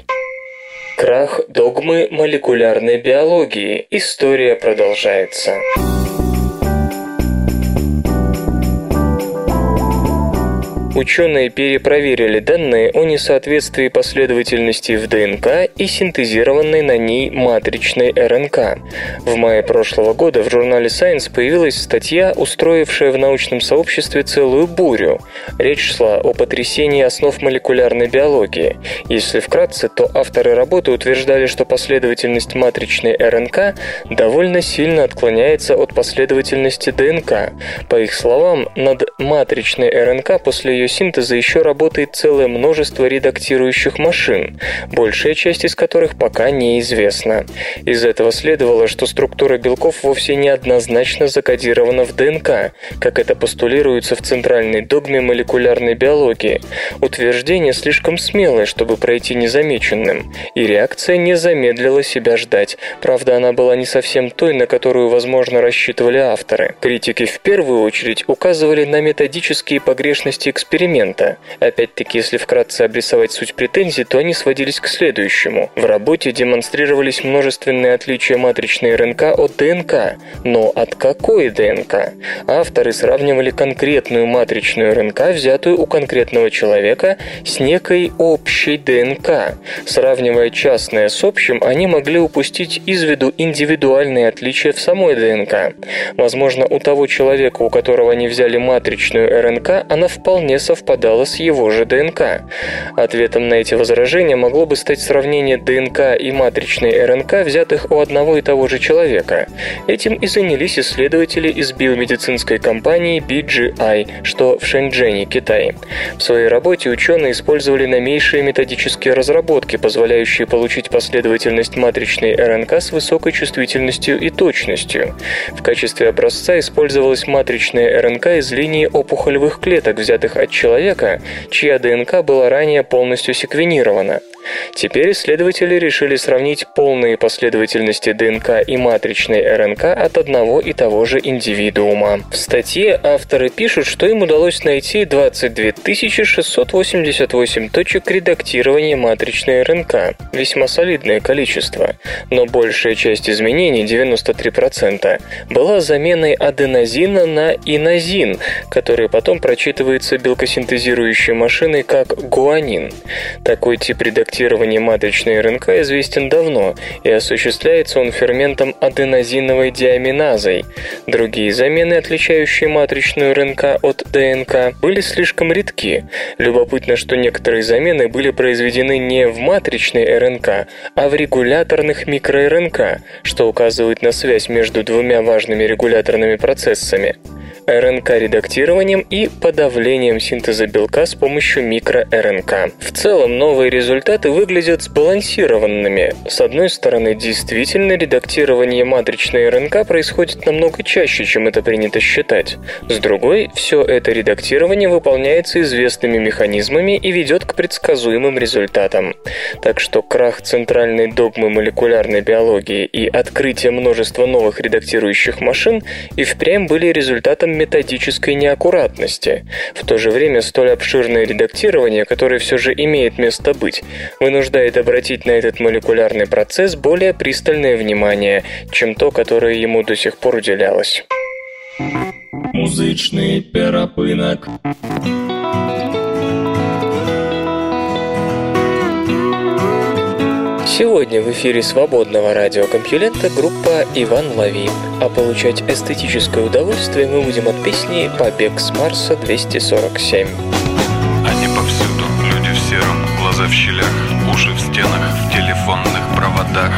Крах догмы молекулярной биологии. История продолжается. Ученые перепроверили данные о несоответствии последовательности в ДНК и синтезированной на ней матричной РНК. В мае прошлого года в журнале Science появилась статья, устроившая в научном сообществе целую бурю. Речь шла о потрясении основ молекулярной биологии. Если вкратце, то авторы работы утверждали, что последовательность матричной РНК довольно сильно отклоняется от последовательности ДНК. По их словам, над матричной РНК после ее синтеза еще работает целое множество редактирующих машин, большая часть из которых пока неизвестна. Из этого следовало, что структура белков вовсе не однозначно закодирована в ДНК, как это постулируется в центральной догме молекулярной биологии. Утверждение слишком смелое, чтобы пройти незамеченным, и реакция не замедлила себя ждать. Правда, она была не совсем той, на которую, возможно, рассчитывали авторы. Критики в первую очередь указывали на методические погрешности эксперимента. Опять-таки, если вкратце обрисовать суть претензий, то они сводились к следующему. В работе демонстрировались множественные отличия матричной РНК от ДНК. Но от какой ДНК? Авторы сравнивали конкретную матричную РНК, взятую у конкретного человека, с некой общей ДНК. Сравнивая частное с общим, они могли упустить из виду индивидуальные отличия в самой ДНК. Возможно, у того человека, у которого они взяли матричную РНК, она вполне совпадала с его же ДНК. Ответом на эти возражения могло бы стать сравнение ДНК и матричной РНК, взятых у одного и того же человека. Этим и занялись исследователи из биомедицинской компании BGI, что в Шэньчжэне, Китай. В своей работе ученые использовали новейшие методические разработки, позволяющие получить последовательность матричной РНК с высокой чувствительностью и точностью. В качестве образца использовалась матричная РНК из линии опухолевых клеток, взятых от человека, чья ДНК была ранее полностью секвенирована. Теперь исследователи решили сравнить полные последовательности ДНК и матричной РНК от одного и того же индивидуума. В статье авторы пишут, что им удалось найти 22 688 точек редактирования матричной РНК. Весьма солидное количество. Но большая часть изменений, 93%, была заменой аденозина на инозин, который потом прочитывается белкосинтезирующей машиной как гуанин. Такой тип редактирования матричной РНК известен давно, и осуществляется он ферментом аденозиновой диаминазой. Другие замены, отличающие матричную РНК от ДНК, были слишком редки. Любопытно, что некоторые замены были произведены не в матричной РНК, а в регуляторных микроРНК, что указывает на связь между двумя важными регуляторными процессами. РНК-редактированием и подавлением синтеза белка с помощью микроРНК. В целом, новые результаты выглядят сбалансированными. С одной стороны, действительно редактирование матричной РНК происходит намного чаще, чем это принято считать. С другой, все это редактирование выполняется известными механизмами и ведет к предсказуемым результатам. Так что крах центральной догмы молекулярной биологии и открытие множества новых редактирующих машин и впрямь были результатом методической неаккуратности. В то же время столь обширное редактирование, которое все же имеет место быть, вынуждает обратить на этот молекулярный процесс более пристальное внимание, чем то, которое ему до сих пор уделялось. Музычный перапынок. Сегодня в эфире свободного радиокомпьюлента группа «Иван Лави». А получать эстетическое удовольствие мы будем от песни «Побег с Марса 247». Они повсюду, люди в сером, глаза в щелях, уши в стенах, в телефонных проводах,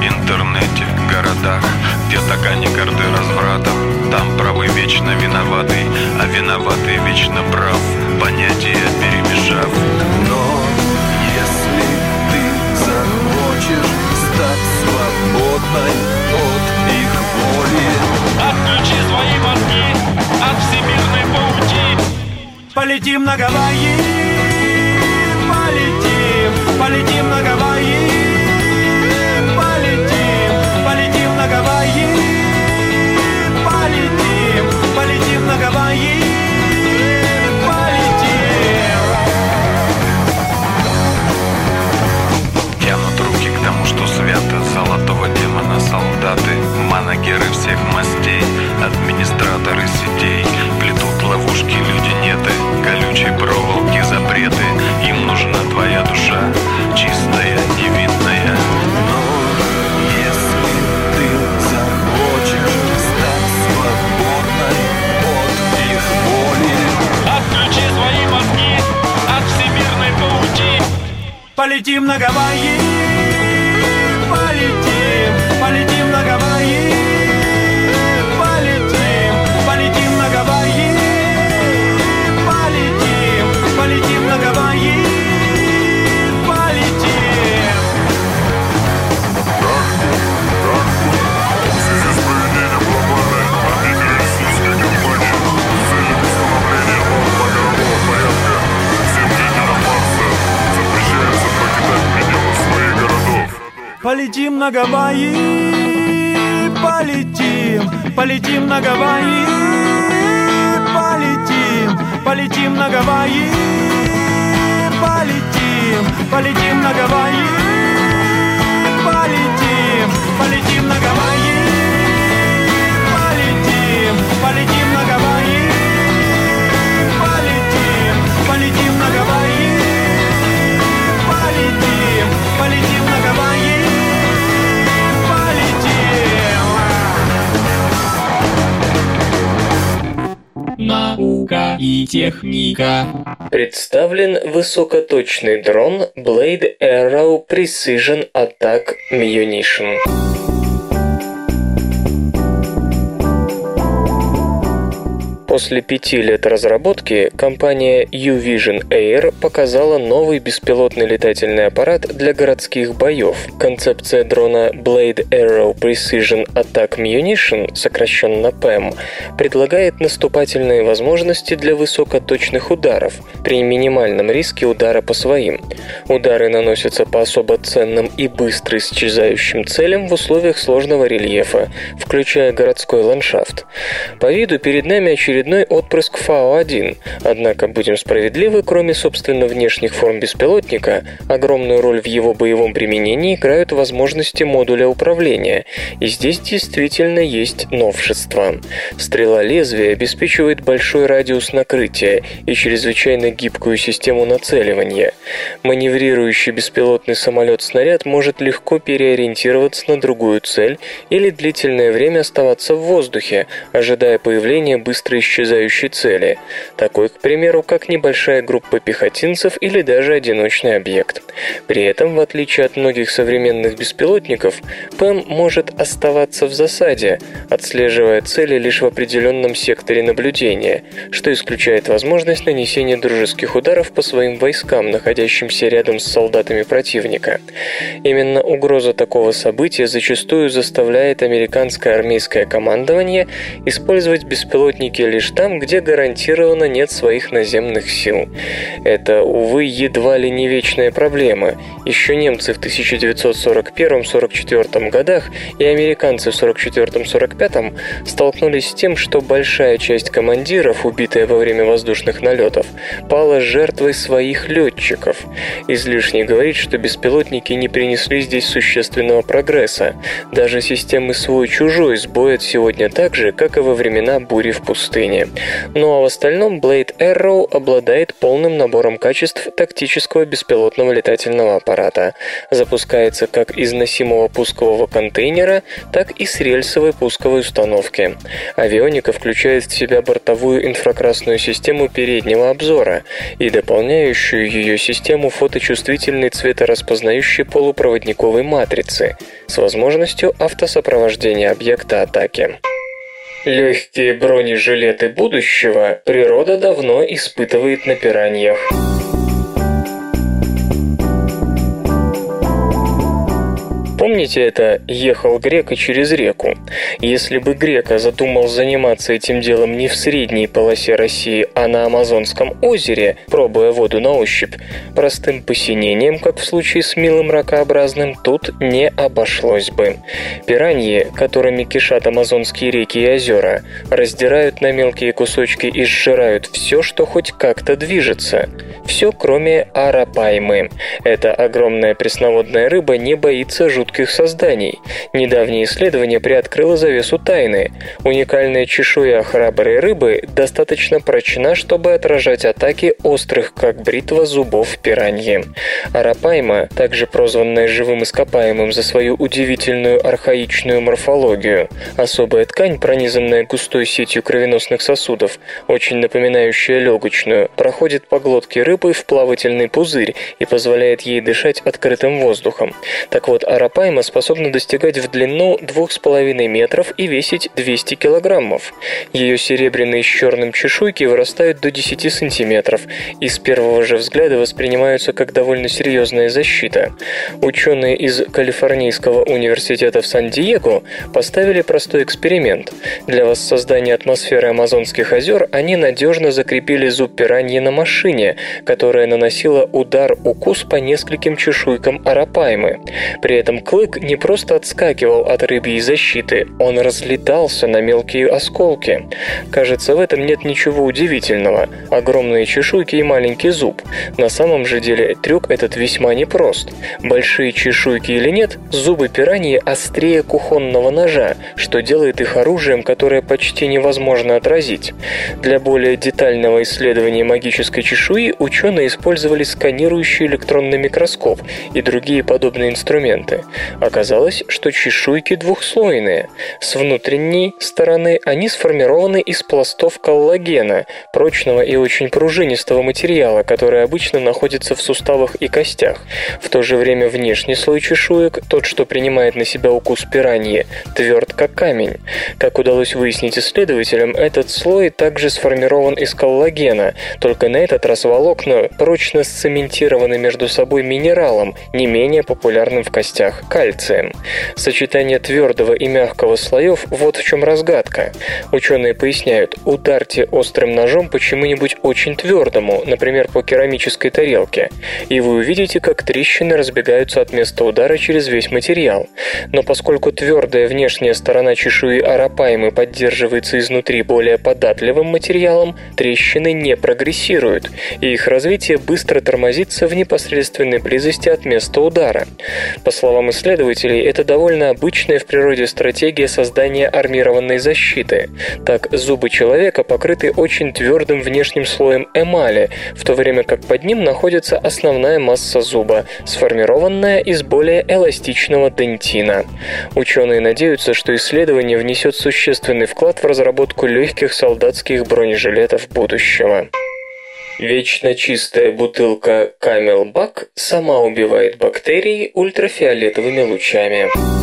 интернете, городах, где тагане горды развратом, там правый вечно виноватый, а виноватый вечно прав, понятия перемешав. Но стать свободной от их воли, Отключи свои мозги от всемирной паутины. Полетим на Гавайи, полетим, полетим на Гавайи, полетим, полетим на Гавайи, полетим, полетим на Гавайи, Золотого демона солдаты. Манагеры всех мастей Администраторы сетей. Плетут ловушки люди неты колючие проволоки запреты. Им нужна твоя душа Чистая, невинная Но если ты захочешь Стать свободной от их воли Отключи свои мозги От всемирной паути. Полетим на Гавайи на Гавайи, полетим, полетим на Гавайи, полетим, полетим на Гавайи, полетим, полетим на Гавайи, полетим, полетим на Гавайи, Наука и техника. Представлен высокоточный дрон Blade Arrow Precision Attack Munition. После пяти лет разработки компания U-Vision Air показала новый беспилотный летательный аппарат для городских боев. Концепция дрона Blade Arrow Precision Attack Munition, сокращенно PAM, предлагает наступательные возможности для высокоточных ударов при минимальном риске удара по своим. Удары наносятся по особо ценным и быстро исчезающим целям в условиях сложного рельефа, включая городской ландшафт. По виду перед нами очередной отпрыск Фау-1, однако, будем справедливы, кроме, собственно, внешних форм беспилотника, огромную роль в его боевом применении играют возможности модуля управления, и здесь действительно есть новшества. Стрела лезвия обеспечивает большой радиус накрытия и чрезвычайно гибкую систему нацеливания. Маневрирующий беспилотный самолет-снаряд может легко переориентироваться на другую цель или длительное время оставаться в воздухе, ожидая появления быстро исчезающей цели, такой, к примеру, как небольшая группа пехотинцев или даже одиночный объект. При этом, в отличие от многих современных беспилотников, ПЭМ может оставаться в засаде, отслеживая цели лишь в определенном секторе наблюдения, что исключает возможность нанесения дружеских ударов по своим войскам, находящимся рядом с солдатами противника. Именно угроза такого события зачастую заставляет американское армейское командование использовать беспилотники лишь там, где гарантированно нет своих наземных сил. Это, увы, едва ли не вечная проблема. Еще немцы в 1941-44 годах и американцы в 44-45 столкнулись с тем, что большая часть командиров, убитая во время воздушных налетов, пала жертвой своих летчиков. Излишне говорить, что беспилотники не принесли здесь существенного прогресса. Даже системы свой-чужой сбоят сегодня так же, как и во времена бури в пустыне. Ну а в остальном Blade Arrow обладает полным набором качеств тактического беспилотного летательного аппарата. Запускается как из носимого пускового контейнера, так и с рельсовой пусковой установки. Авионика включает в себя бортовую инфракрасную систему переднего обзора и дополняющую ее систему фоточувствительной цветораспознающей полупроводниковой матрицы с возможностью автосопровождения объекта атаки. Легкие бронежилеты будущего природа давно испытывает на пираньях. Помните это «ехал грека через реку»? Если бы грека задумал заниматься этим делом не в средней полосе России, а на Амазонском озере, пробуя воду на ощупь, простым посинением, как в случае с милым ракообразным, тут не обошлось бы. Пираньи, которыми кишат амазонские реки и озера, раздирают на мелкие кусочки и сжирают все, что хоть как-то движется. Все, кроме арапаймы. Эта огромная пресноводная рыба не боится жутких созданий. Недавнее исследование приоткрыло завесу тайны. Уникальная чешуя храброй рыбы достаточно прочна, чтобы отражать атаки острых, как бритва, зубов пираньи. Арапайма, также прозванная живым ископаемым за свою удивительную архаичную морфологию, особая ткань, пронизанная густой сетью кровеносных сосудов, очень напоминающая легочную, проходит по глотке рыбы в плавательный пузырь и позволяет ей дышать открытым воздухом. Так вот, арапайма способна достигать в длину 2,5 метров и весить 200 килограммов. Ее серебряные с черным чешуйки вырастают до 10 сантиметров и с первого же взгляда воспринимаются как довольно серьезная защита. Ученые из Калифорнийского университета в Сан-Диего поставили простой эксперимент. Для воссоздания атмосферы Амазонских озер они надежно закрепили зуб пираньи на машине, которая наносила удар-укус по нескольким чешуйкам арапаймы. При этом клык не просто отскакивал от рыбьей защиты, он разлетался на мелкие осколки. Кажется, в этом нет ничего удивительного. Огромные чешуйки и маленький зуб. На самом же деле трюк этот весьма непрост. Большие чешуйки или нет, зубы пираньи острее кухонного ножа, что делает их оружием, которое почти невозможно отразить. Для более детального исследования магической чешуи ученые использовали сканирующий электронный микроскоп и другие подобные инструменты. Оказалось, что чешуйки двухслойные. С внутренней стороны они сформированы из пластов коллагена, прочного и очень пружинистого материала, который обычно находится в суставах и костях. В то же время внешний слой чешуек, тот, что принимает на себя укус пираньи, тверд как камень. Как удалось выяснить исследователям, этот слой также сформирован из коллагена, только на этот раз волокна прочно сцементированы между собой минералом, не менее популярным в костях – кальцием. Сочетание твердого и мягкого слоев – вот в чем разгадка. Ученые поясняют, ударьте острым ножом по чему-нибудь очень твердому, например, по керамической тарелке, и вы увидите, как трещины разбегаются от места удара через весь материал. Но поскольку твердая внешняя сторона чешуи арапаймы поддерживается изнутри более податливым материалом, трещины не прогрессируют, и их развитие быстро тормозится в непосредственной близости от места удара. По словам исследователей, это довольно обычная в природе стратегия создания армированной защиты. Так, зубы человека покрыты очень твердым внешним слоем эмали, в то время как под ним находится основная масса зуба, сформированная из более эластичного дентина. Ученые надеются, что исследование внесет существенный вклад в разработку легких солдатских бронежилетов будущего. Вечно чистая бутылка Camelback сама убивает бактерии ультрафиолетовыми лучами.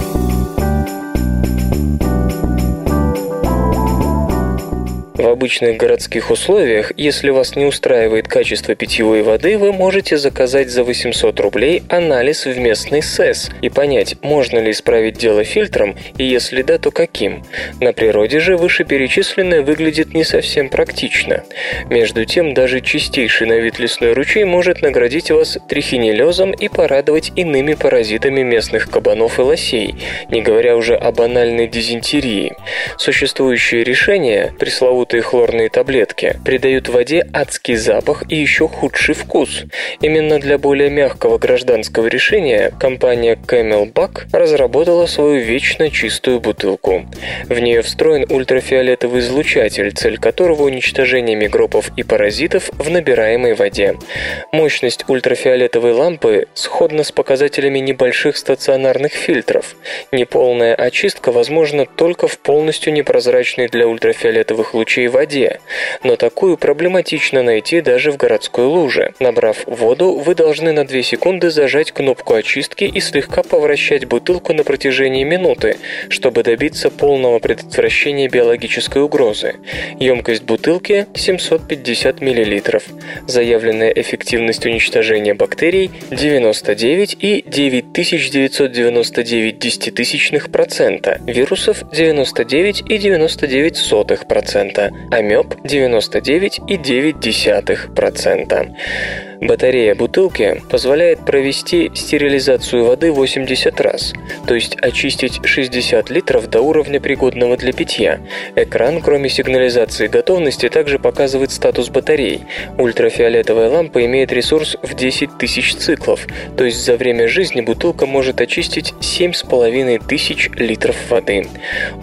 В обычных городских условиях, если вас не устраивает качество питьевой воды, вы можете заказать за 800 рублей анализ в местный СЭС и понять, можно ли исправить дело фильтром, и если да, то каким. На природе же вышеперечисленное выглядит не совсем практично. Между тем, даже чистейший на вид лесной ручей может наградить вас трихинеллезом и порадовать иными паразитами местных кабанов и лосей, не говоря уже о банальной дизентерии. Существующие решения, пресловутые пресловутые хлорные таблетки, придают воде адский запах и еще худший вкус. Именно для более мягкого гражданского решения компания Camelback разработала свою вечно чистую бутылку. В нее встроен ультрафиолетовый излучатель, цель которого уничтожение микробов и паразитов в набираемой воде. Мощность ультрафиолетовой лампы сходна с показателями небольших стационарных фильтров. Неполная очистка возможна только в полностью непрозрачной для ультрафиолетовых лучей текущей воде, но такую проблематично найти даже в городской луже. Набрав воду, вы должны на 2 секунды зажать кнопку очистки и слегка повращать бутылку на протяжении минуты, чтобы добиться полного предотвращения биологической угрозы. Емкость бутылки 750 мл. Заявленная эффективность уничтожения бактерий 99 и 9999 десятитысячных процента, вирусов 99 и 99 сотых процента, амеб 99,9%. Батарея бутылки позволяет провести стерилизацию воды 80 раз, то есть очистить 60 литров до уровня пригодного для питья. Экран, кроме сигнализации готовности, также показывает статус батареи. Ультрафиолетовая лампа имеет ресурс в 10 тысяч циклов, то есть за время жизни бутылка может очистить 7,5 тысяч литров воды.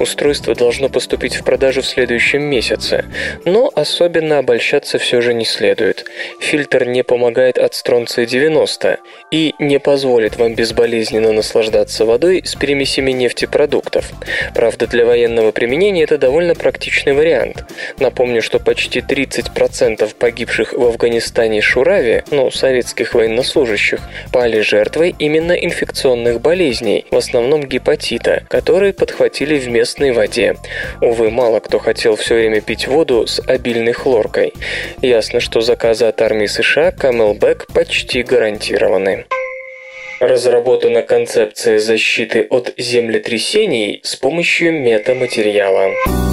Устройство должно поступить в продажу в следующем месяце, но особенно обольщаться все же не следует. Фильтр не помогает помогает от стронция-90 и не позволит вам безболезненно наслаждаться водой с перемесями нефтепродуктов. Правда, для военного применения это довольно практичный вариант. Напомню, что почти 30% погибших в Афганистане Шурави, ну, советских военнослужащих, пали жертвой именно инфекционных болезней, в основном гепатита, которые подхватили в местной воде. Увы, мало кто хотел все время пить воду с обильной хлоркой. Ясно, что заказы от армии США Camelback почти гарантированы. Разработана концепция защиты от землетрясений с помощью метаматериала.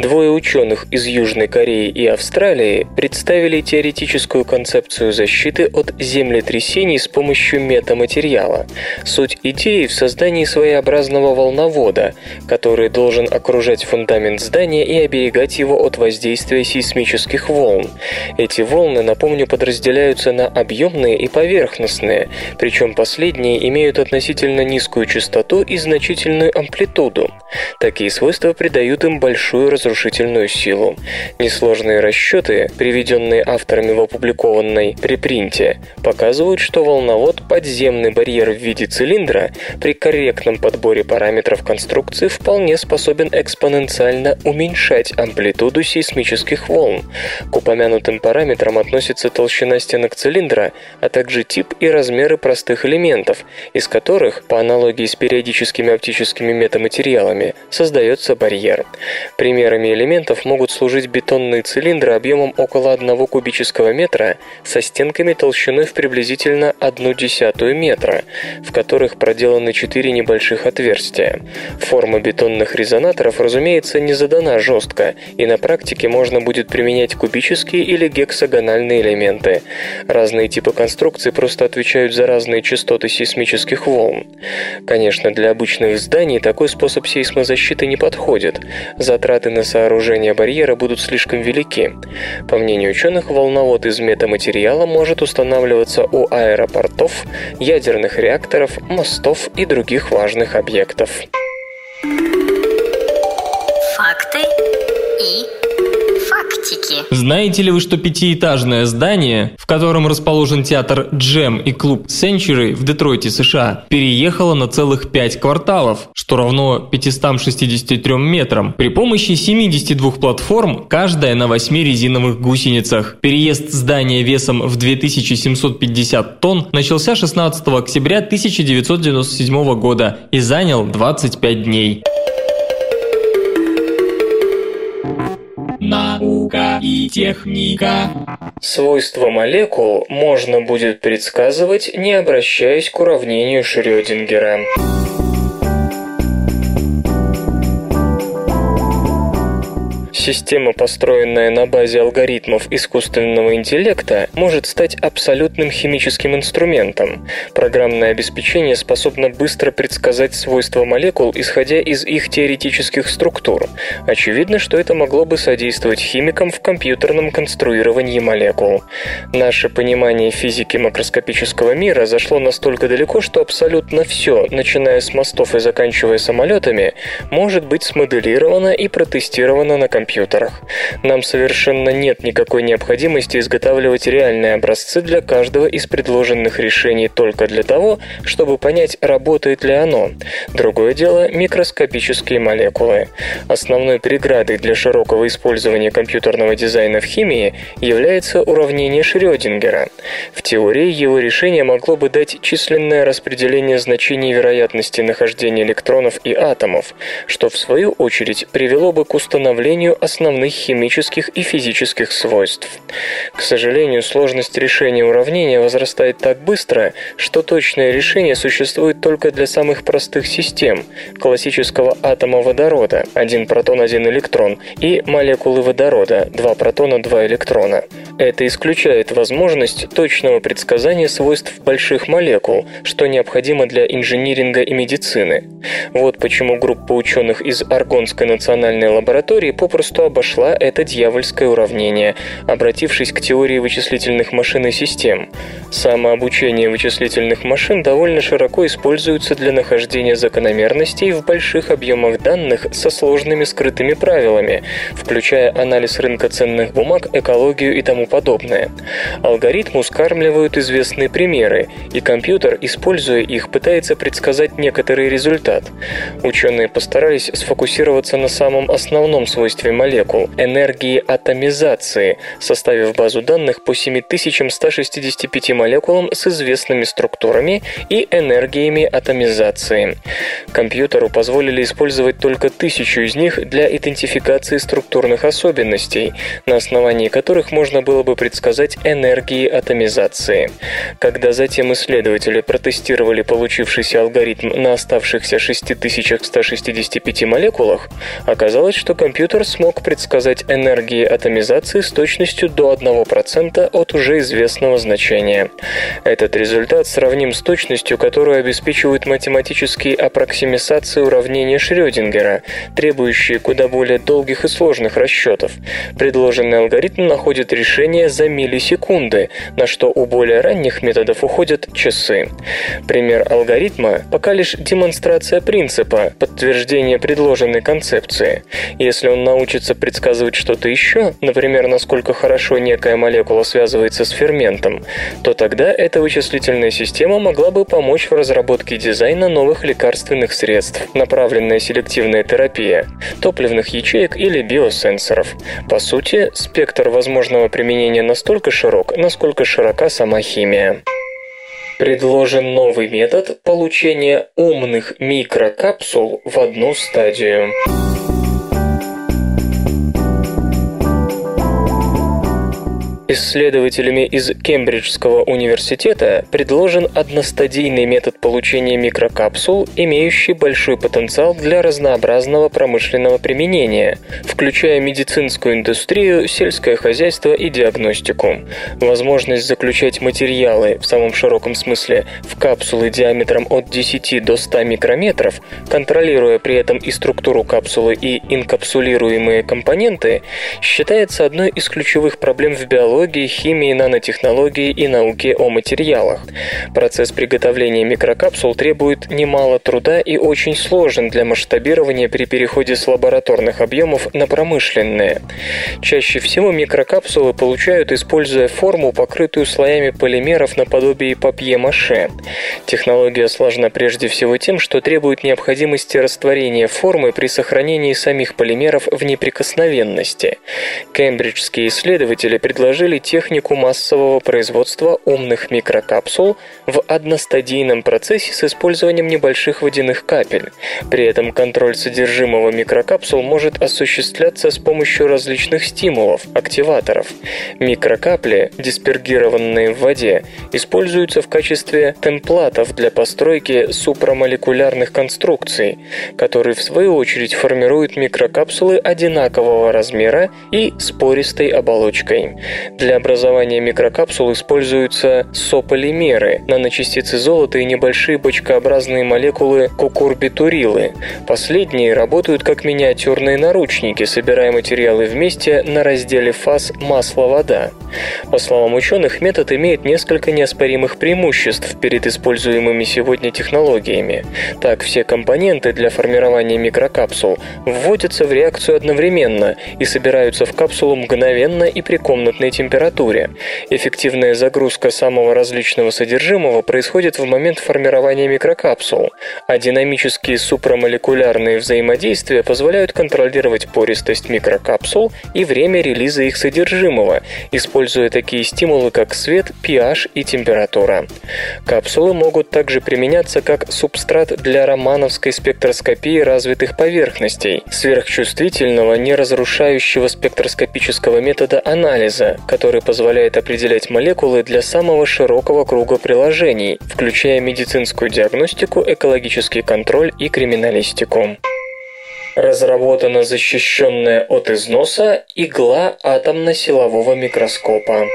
Двое ученых из Южной Кореи и Австралии представили теоретическую концепцию защиты от землетрясений с помощью метаматериала. Суть идеи в создании своеобразного волновода, который должен окружать фундамент здания и оберегать его от воздействия сейсмических волн. Эти волны, напомню, подразделяются на объемные и поверхностные, причем последние имеют относительно низкую частоту и значительную амплитуду. Такие свойства придают им большую разрушительность разрушительную силу. Несложные расчеты, приведенные авторами в опубликованной препринте, показывают, что волновод подземный барьер в виде цилиндра при корректном подборе параметров конструкции вполне способен экспоненциально уменьшать амплитуду сейсмических волн. К упомянутым параметрам относятся толщина стенок цилиндра, а также тип и размеры простых элементов, из которых, по аналогии с периодическими оптическими метаматериалами, создается барьер. Примерами Примерами элементов могут служить бетонные цилиндры объемом около 1 кубического метра со стенками толщиной в приблизительно 1 десятую метра, в которых проделаны 4 небольших отверстия. Форма бетонных резонаторов, разумеется, не задана жестко, и на практике можно будет применять кубические или гексагональные элементы. Разные типы конструкций просто отвечают за разные частоты сейсмических волн. Конечно, для обычных зданий такой способ сейсмозащиты не подходит. Затраты на сооружения барьера будут слишком велики. По мнению ученых, волновод из метаматериала может устанавливаться у аэропортов, ядерных реакторов, мостов и других важных объектов. Факты Знаете ли вы, что пятиэтажное здание, в котором расположен театр Джем и клуб Century в Детройте, США, переехало на целых пять кварталов, что равно 563 метрам, при помощи 72 платформ, каждая на 8 резиновых гусеницах. Переезд здания весом в 2750 тонн начался 16 октября 1997 года и занял 25 дней. Наука и техника. Свойства молекул можно будет предсказывать, не обращаясь к уравнению Шрёдингера. Система, построенная на базе алгоритмов искусственного интеллекта, может стать абсолютным химическим инструментом. Программное обеспечение способно быстро предсказать свойства молекул, исходя из их теоретических структур. Очевидно, что это могло бы содействовать химикам в компьютерном конструировании молекул. Наше понимание физики макроскопического мира зашло настолько далеко, что абсолютно все, начиная с мостов и заканчивая самолетами, может быть смоделировано и протестировано на компьютере компьютерах. Нам совершенно нет никакой необходимости изготавливать реальные образцы для каждого из предложенных решений только для того, чтобы понять, работает ли оно. Другое дело – микроскопические молекулы. Основной преградой для широкого использования компьютерного дизайна в химии является уравнение Шрёдингера. В теории его решение могло бы дать численное распределение значений вероятности нахождения электронов и атомов, что в свою очередь привело бы к установлению основных химических и физических свойств. К сожалению, сложность решения уравнения возрастает так быстро, что точное решение существует только для самых простых систем – классического атома водорода – один протон, один электрон, и молекулы водорода – два протона, два электрона. Это исключает возможность точного предсказания свойств больших молекул, что необходимо для инжиниринга и медицины. Вот почему группа ученых из Аргонской национальной лаборатории попросту попросту обошла это дьявольское уравнение, обратившись к теории вычислительных машин и систем. Самообучение вычислительных машин довольно широко используется для нахождения закономерностей в больших объемах данных со сложными скрытыми правилами, включая анализ рынка ценных бумаг, экологию и тому подобное. Алгоритму скармливают известные примеры, и компьютер, используя их, пытается предсказать некоторый результат. Ученые постарались сфокусироваться на самом основном свойстве молекул – энергии атомизации, составив базу данных по 7165 молекулам с известными структурами и энергиями атомизации. Компьютеру позволили использовать только тысячу из них для идентификации структурных особенностей, на основании которых можно было бы предсказать энергии атомизации. Когда затем исследователи протестировали получившийся алгоритм на оставшихся 6165 молекулах, оказалось, что компьютер смог предсказать энергии атомизации с точностью до 1% от уже известного значения. Этот результат сравним с точностью, которую обеспечивают математические аппроксимации уравнения Шрёдингера, требующие куда более долгих и сложных расчетов. Предложенный алгоритм находит решение за миллисекунды, на что у более ранних методов уходят часы. Пример алгоритма пока лишь демонстрация принципа, подтверждение предложенной концепции. Если он научится предсказывать что-то еще, например, насколько хорошо некая молекула связывается с ферментом, то тогда эта вычислительная система могла бы помочь в разработке дизайна новых лекарственных средств, направленная селективная терапия, топливных ячеек или биосенсоров. По сути, спектр возможного применения настолько широк, насколько широка сама химия. Предложен новый метод получения умных микрокапсул в одну стадию. Исследователями из Кембриджского университета предложен одностадийный метод получения микрокапсул, имеющий большой потенциал для разнообразного промышленного применения, включая медицинскую индустрию, сельское хозяйство и диагностику. Возможность заключать материалы, в самом широком смысле, в капсулы диаметром от 10 до 100 микрометров, контролируя при этом и структуру капсулы, и инкапсулируемые компоненты, считается одной из ключевых проблем в биологии биологии, химии, нанотехнологии и науке о материалах. Процесс приготовления микрокапсул требует немало труда и очень сложен для масштабирования при переходе с лабораторных объемов на промышленные. Чаще всего микрокапсулы получают, используя форму, покрытую слоями полимеров наподобие папье-маше. Технология сложна прежде всего тем, что требует необходимости растворения формы при сохранении самих полимеров в неприкосновенности. Кембриджские исследователи предложили предложили технику массового производства умных микрокапсул в одностадийном процессе с использованием небольших водяных капель. При этом контроль содержимого микрокапсул может осуществляться с помощью различных стимулов, активаторов. Микрокапли, диспергированные в воде, используются в качестве темплатов для постройки супрамолекулярных конструкций, которые в свою очередь формируют микрокапсулы одинакового размера и с пористой оболочкой. Для образования микрокапсул используются сополимеры, наночастицы золота и небольшие бочкообразные молекулы кукурбитурилы. Последние работают как миниатюрные наручники, собирая материалы вместе на разделе фаз масло-вода. По словам ученых, метод имеет несколько неоспоримых преимуществ перед используемыми сегодня технологиями. Так, все компоненты для формирования микрокапсул вводятся в реакцию одновременно и собираются в капсулу мгновенно и при комнатной температуре температуре. Эффективная загрузка самого различного содержимого происходит в момент формирования микрокапсул, а динамические супрамолекулярные взаимодействия позволяют контролировать пористость микрокапсул и время релиза их содержимого, используя такие стимулы, как свет, pH и температура. Капсулы могут также применяться как субстрат для романовской спектроскопии развитых поверхностей, сверхчувствительного, неразрушающего спектроскопического метода анализа, который позволяет определять молекулы для самого широкого круга приложений, включая медицинскую диагностику, экологический контроль и криминалистику. Разработана защищенная от износа игла атомно-силового микроскопа.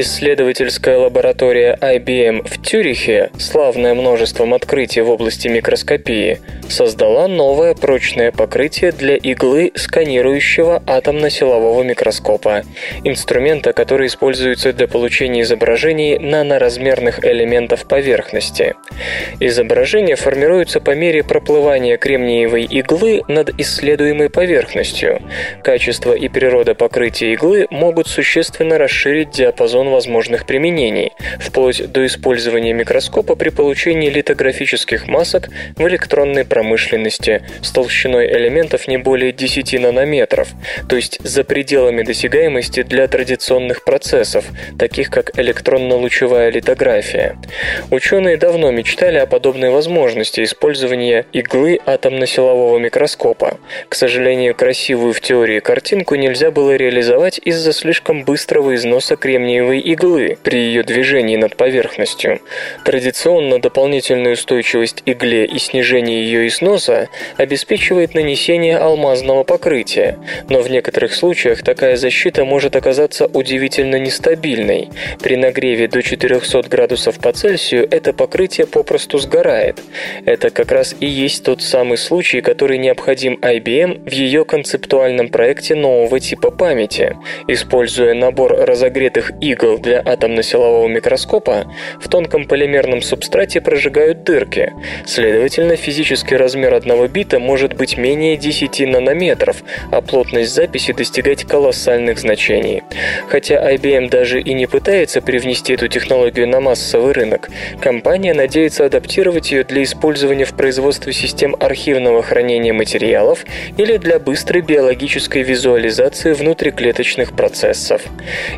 Исследовательская лаборатория IBM в Тюрихе, славная множеством открытий в области микроскопии, создала новое прочное покрытие для иглы сканирующего атомно-силового микроскопа, инструмента, который используется для получения изображений наноразмерных элементов поверхности. Изображения формируются по мере проплывания кремниевой иглы над исследуемой поверхностью. Качество и природа покрытия иглы могут существенно расширить диапазон возможных применений, вплоть до использования микроскопа при получении литографических масок в электронной промышленности с толщиной элементов не более 10 нанометров, то есть за пределами досягаемости для традиционных процессов, таких как электронно-лучевая литография. Ученые давно мечтали о подобной возможности использования иглы атомно-силового микроскопа. К сожалению, красивую в теории картинку нельзя было реализовать из-за слишком быстрого износа кремниевой иглы при ее движении над поверхностью. Традиционно дополнительную устойчивость игле и снижение ее износа обеспечивает нанесение алмазного покрытия, но в некоторых случаях такая защита может оказаться удивительно нестабильной. При нагреве до 400 градусов по Цельсию это покрытие попросту сгорает. Это как раз и есть тот самый случай, который необходим IBM в ее концептуальном проекте нового типа памяти. Используя набор разогретых игл для атомно-силового микроскопа, в тонком полимерном субстрате прожигают дырки. Следовательно, физический размер одного бита может быть менее 10 нанометров, а плотность записи достигать колоссальных значений. Хотя IBM даже и не пытается привнести эту технологию на массовый рынок, компания надеется адаптировать ее для использования в производстве систем архивного хранения материалов или для быстрой биологической визуализации внутриклеточных процессов.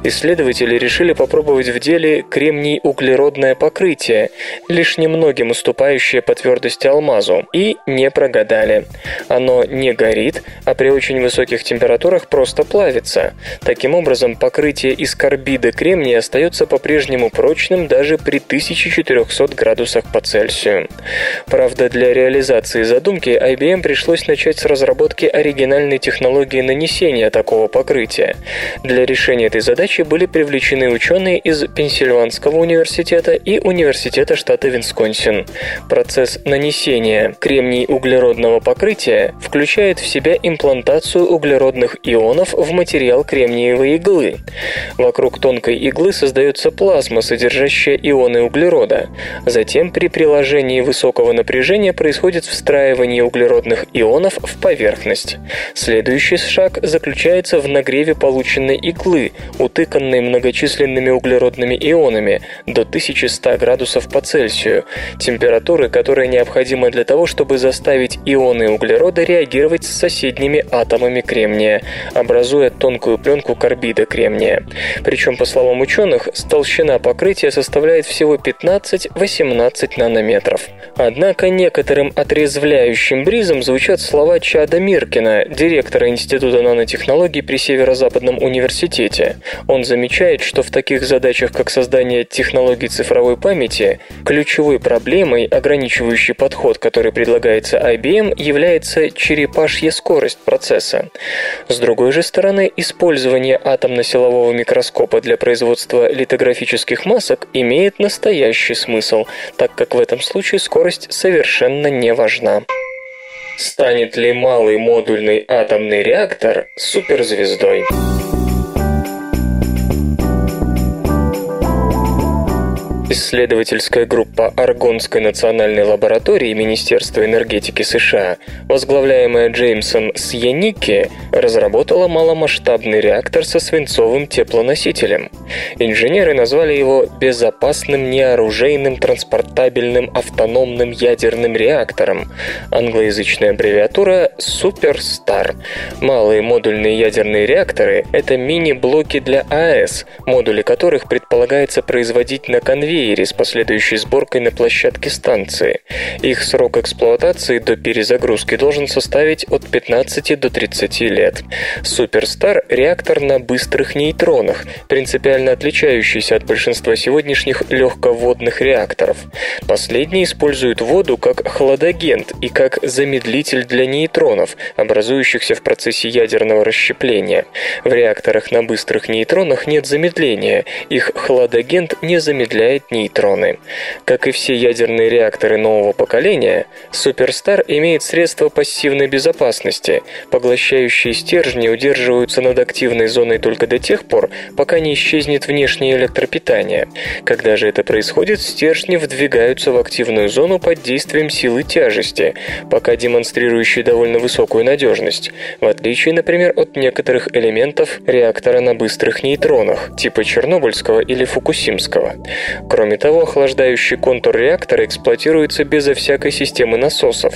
Исследователи решили попробовать в деле кремний-углеродное покрытие, лишь немногим уступающее по твердости алмазу, и не прогадали. Оно не горит, а при очень высоких температурах просто плавится. Таким образом, покрытие из карбида кремния остается по-прежнему прочным даже при 1400 градусах по Цельсию. Правда, для реализации задумки IBM пришлось начать с разработки оригинальной технологии нанесения такого покрытия. Для решения этой задачи были привлечены ученые из Пенсильванского университета и Университета штата Висконсин. Процесс нанесения кремний-углеродного покрытия включает в себя имплантацию углеродных ионов в материал кремниевой иглы. Вокруг тонкой иглы создается плазма, содержащая ионы углерода. Затем при приложении высокого напряжения происходит встраивание углеродных ионов в поверхность. Следующий шаг заключается в нагреве полученной иглы, утыканной многочисленными углеродными ионами до 1100 градусов по Цельсию, температуры, которая необходима для того, чтобы заставить ионы углерода реагировать с соседними атомами кремния, образуя тонкую пленку карбида кремния. Причем, по словам ученых, толщина покрытия составляет всего 15-18 нанометров. Однако некоторым отрезвляющим бризом звучат слова Чада Миркина, директора Института нанотехнологий при Северо-Западном университете. Он замечает, что в таких задачах, как создание технологий цифровой памяти, ключевой проблемой, ограничивающей подход, который предлагается IBM, является черепашья скорость процесса. С другой же стороны, использование атомно-силового микроскопа для производства литографических масок имеет настоящий смысл, так как в этом случае скорость совершенно не важна. Станет ли малый модульный атомный реактор суперзвездой? Исследовательская группа Аргонской национальной лаборатории Министерства энергетики США, возглавляемая Джеймсом Сьяникки, разработала маломасштабный реактор со свинцовым теплоносителем. Инженеры назвали его безопасным неоружейным транспортабельным автономным ядерным реактором. Англоязычная аббревиатура Суперстар. Малые модульные ядерные реакторы – это мини-блоки для АЭС, модули которых предполагается производить на конвейере конвейере с последующей сборкой на площадке станции. Их срок эксплуатации до перезагрузки должен составить от 15 до 30 лет. Суперстар – реактор на быстрых нейтронах, принципиально отличающийся от большинства сегодняшних легководных реакторов. Последние используют воду как хладагент и как замедлитель для нейтронов, образующихся в процессе ядерного расщепления. В реакторах на быстрых нейтронах нет замедления, их хладагент не замедляет нейтроны. Как и все ядерные реакторы нового поколения, Суперстар имеет средства пассивной безопасности. Поглощающие стержни удерживаются над активной зоной только до тех пор, пока не исчезнет внешнее электропитание. Когда же это происходит, стержни вдвигаются в активную зону под действием силы тяжести, пока демонстрирующие довольно высокую надежность, в отличие, например, от некоторых элементов реактора на быстрых нейтронах, типа Чернобыльского или Фукусимского. Кроме того, охлаждающий контур реактора эксплуатируется безо всякой системы насосов.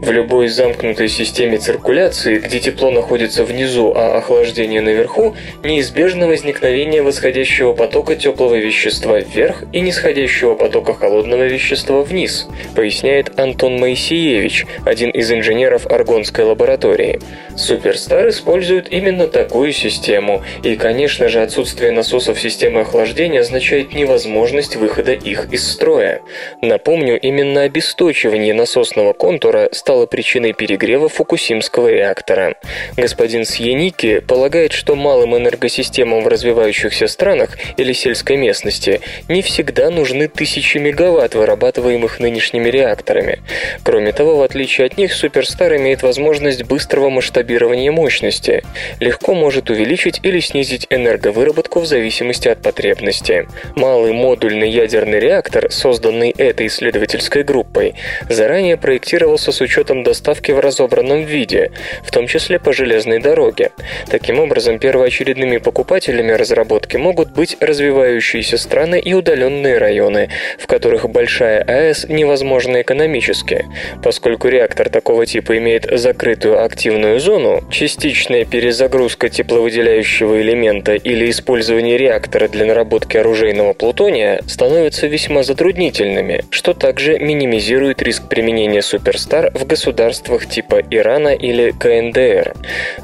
В любой замкнутой системе циркуляции, где тепло находится внизу, а охлаждение наверху, неизбежно возникновение восходящего потока теплого вещества вверх и нисходящего потока холодного вещества вниз, поясняет Антон Моисеевич, один из инженеров Аргонской лаборатории. Суперстар использует именно такую систему, и, конечно же, отсутствие насосов системы охлаждения означает невозможность выхода их из строя. Напомню, именно обесточивание насосного контура стало причиной перегрева фукусимского реактора. Господин Сьеники полагает, что малым энергосистемам в развивающихся странах или сельской местности не всегда нужны тысячи мегаватт, вырабатываемых нынешними реакторами. Кроме того, в отличие от них, Суперстар имеет возможность быстрого масштабирования мощности, легко может увеличить или снизить энерговыработку в зависимости от потребности. Малый модульный ядерный реактор, созданный этой исследовательской группой, заранее проектировался с учетом доставки в разобранном виде, в том числе по железной дороге. Таким образом, первоочередными покупателями разработки могут быть развивающиеся страны и удаленные районы, в которых большая АЭС невозможна экономически. Поскольку реактор такого типа имеет закрытую активную зону, частичная перезагрузка тепловыделяющего элемента или использование реактора для наработки оружейного плутония становятся весьма затруднительными, что также минимизирует риск применения Суперстар в государствах типа Ирана или КНДР.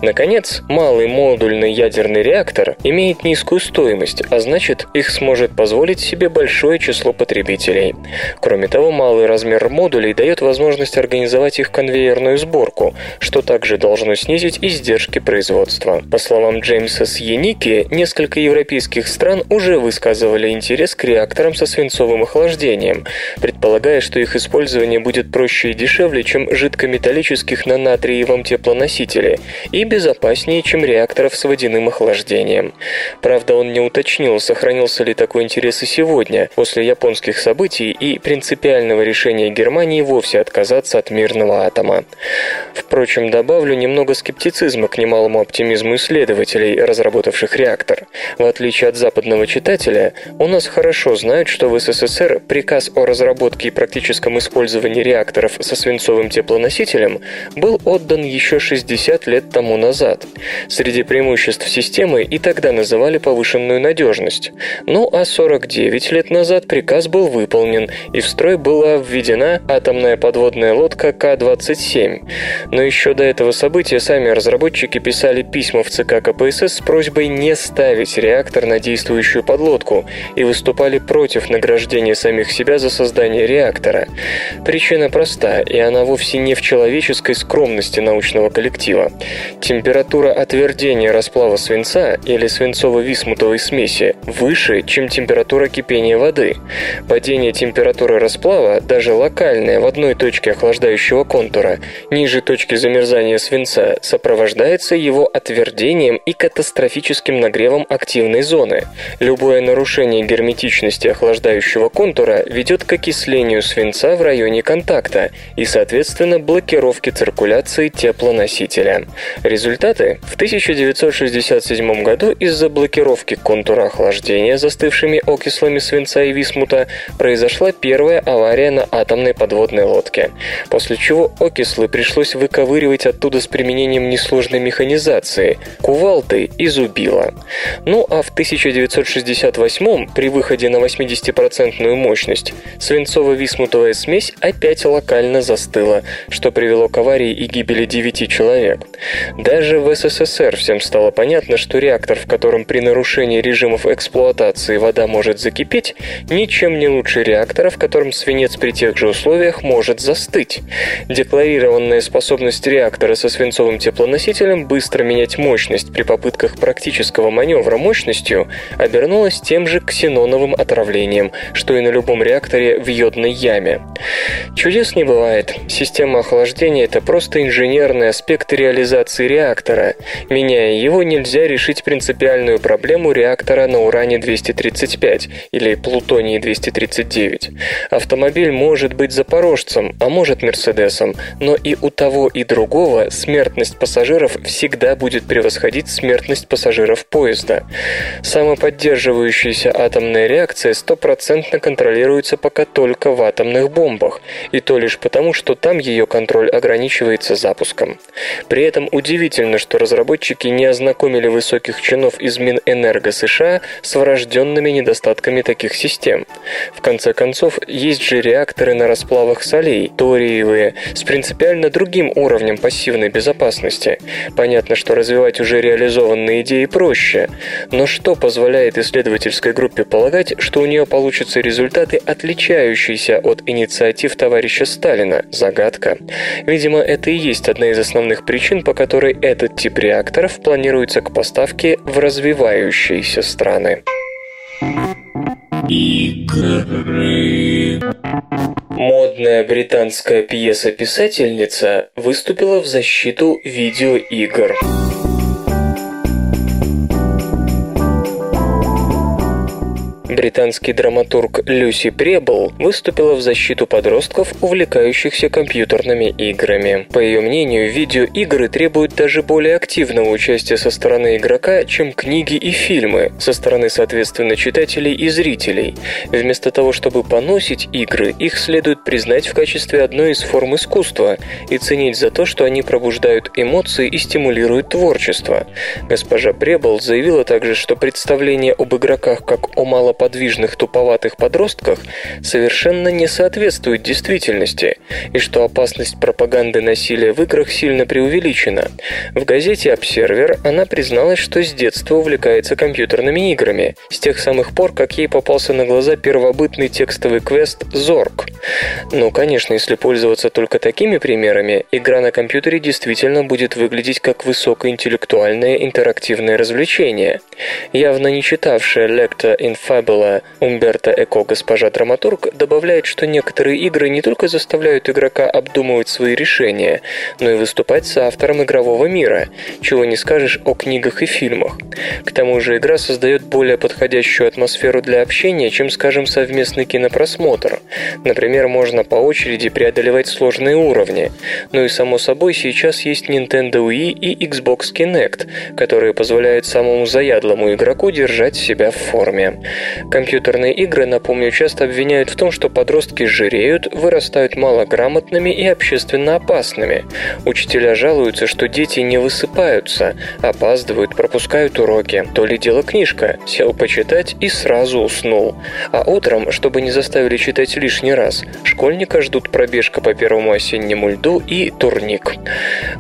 Наконец, малый модульный ядерный реактор имеет низкую стоимость, а значит, их сможет позволить себе большое число потребителей. Кроме того, малый размер модулей дает возможность организовать их конвейерную сборку, что также должно снизить издержки производства. По словам Джеймса Сьеники, несколько европейских стран уже высказывали интерес к реакторам со свинцовым охлаждением, предполагая, что их использование будет проще и дешевле, чем жидкометаллических на натриевом теплоносителе, и безопаснее, чем реакторов с водяным охлаждением. Правда, он не уточнил, сохранился ли такой интерес и сегодня, после японских событий и принципиального решения Германии вовсе отказаться от мирного атома. Впрочем, добавлю немного скептицизма к немалому оптимизму исследователей, разработавших реактор. В отличие от западного читателя, у нас хорошо знают, что в СССР приказ о разработке и практическом использовании реакторов со свинцовым теплоносителем был отдан еще 60 лет тому назад. Среди преимуществ системы и тогда называли повышенную надежность. Ну а 49 лет назад приказ был выполнен, и в строй была введена атомная подводная лодка К-27. Но еще до этого события сами разработчики писали письма в ЦК КПСС с просьбой не ставить реактор на действующую подлодку и выступали против награждения самих себя за создание реактора. Причина проста, и она вовсе не в человеческой скромности научного коллектива. Температура отвердения расплава свинца или свинцово-висмутовой смеси выше, чем температура кипения воды. Падение температуры расплава, даже локальное в одной точке охлаждающего контура, ниже точки замерзания свинца, сопровождается его отвердением и катастрофическим нагревом активной зоны. Любое нарушение герметичности охлаждающего контура ведет к окислению свинца в районе контакта и, соответственно, блокировке циркуляции теплоносителя. Результаты? В 1967 году из-за блокировки контура охлаждения застывшими окислами свинца и висмута произошла первая авария на атомной подводной лодке, после чего окислы пришлось выковыривать оттуда с применением несложной механизации – кувалды и зубила. Ну а в 1968 при выходе на 80 80% мощность, свинцово-висмутовая смесь опять локально застыла, что привело к аварии и гибели 9 человек. Даже в СССР всем стало понятно, что реактор, в котором при нарушении режимов эксплуатации вода может закипеть, ничем не лучше реактора, в котором свинец при тех же условиях может застыть. Декларированная способность реактора со свинцовым теплоносителем быстро менять мощность при попытках практического маневра мощностью обернулась тем же ксеноновым отравлением, что и на любом реакторе в йодной яме. Чудес не бывает. Система охлаждения – это просто инженерный аспект реализации реактора. Меняя его, нельзя решить принципиальную проблему реактора на уране-235 или плутонии-239. Автомобиль может быть запорожцем, а может мерседесом, но и у того и другого смертность пассажиров всегда будет превосходить смертность пассажиров поезда. Самоподдерживающаяся атомная реакция стопроцентно контролируется пока только в атомных бомбах, и то лишь потому, что там ее контроль ограничивается запуском. При этом удивительно, что разработчики не ознакомили высоких чинов из Минэнерго США с врожденными недостатками таких систем. В конце концов, есть же реакторы на расплавах солей, ториевые, с принципиально другим уровнем пассивной безопасности. Понятно, что развивать уже реализованные идеи проще, но что позволяет исследовательской группе полагать, что у нее получатся результаты, отличающиеся от инициатив товарища Сталина? Загадка. Видимо, это и есть одна из основных причин, по которой этот тип реакторов планируется к поставке в развивающиеся страны. Игры. Модная британская пьеса-писательница выступила в защиту видеоигр. Британский драматург Люси Пребл выступила в защиту подростков, увлекающихся компьютерными играми. По ее мнению, видеоигры требуют даже более активного участия со стороны игрока, чем книги и фильмы, со стороны, соответственно, читателей и зрителей. Вместо того, чтобы поносить игры, их следует признать в качестве одной из форм искусства и ценить за то, что они пробуждают эмоции и стимулируют творчество. Госпожа Пребл заявила также, что представление об игроках как о малоподвижных подвижных туповатых подростках совершенно не соответствует действительности, и что опасность пропаганды насилия в играх сильно преувеличена. В газете «Обсервер» она призналась, что с детства увлекается компьютерными играми, с тех самых пор, как ей попался на глаза первобытный текстовый квест «Зорг». Ну, конечно, если пользоваться только такими примерами, игра на компьютере действительно будет выглядеть как высокоинтеллектуальное интерактивное развлечение. Явно не читавшая лекта in Фабула Умберто Эко, госпожа драматург, добавляет, что некоторые игры не только заставляют игрока обдумывать свои решения, но и выступать с автором игрового мира, чего не скажешь о книгах и фильмах. К тому же игра создает более подходящую атмосферу для общения, чем, скажем, совместный кинопросмотр. Например, можно по очереди преодолевать сложные уровни. Ну и само собой сейчас есть Nintendo Wii и Xbox Kinect, которые позволяют самому заядлому игроку держать себя в форме. Компьютерные игры, напомню, часто обвиняют в том, что подростки жиреют, вырастают малограмотными и общественно опасными. Учителя жалуются, что дети не высыпаются, опаздывают, пропускают уроки. То ли дело книжка, сел почитать и сразу уснул. А утром, чтобы не заставили читать лишний раз, школьника ждут пробежка по первому осеннему льду и турник.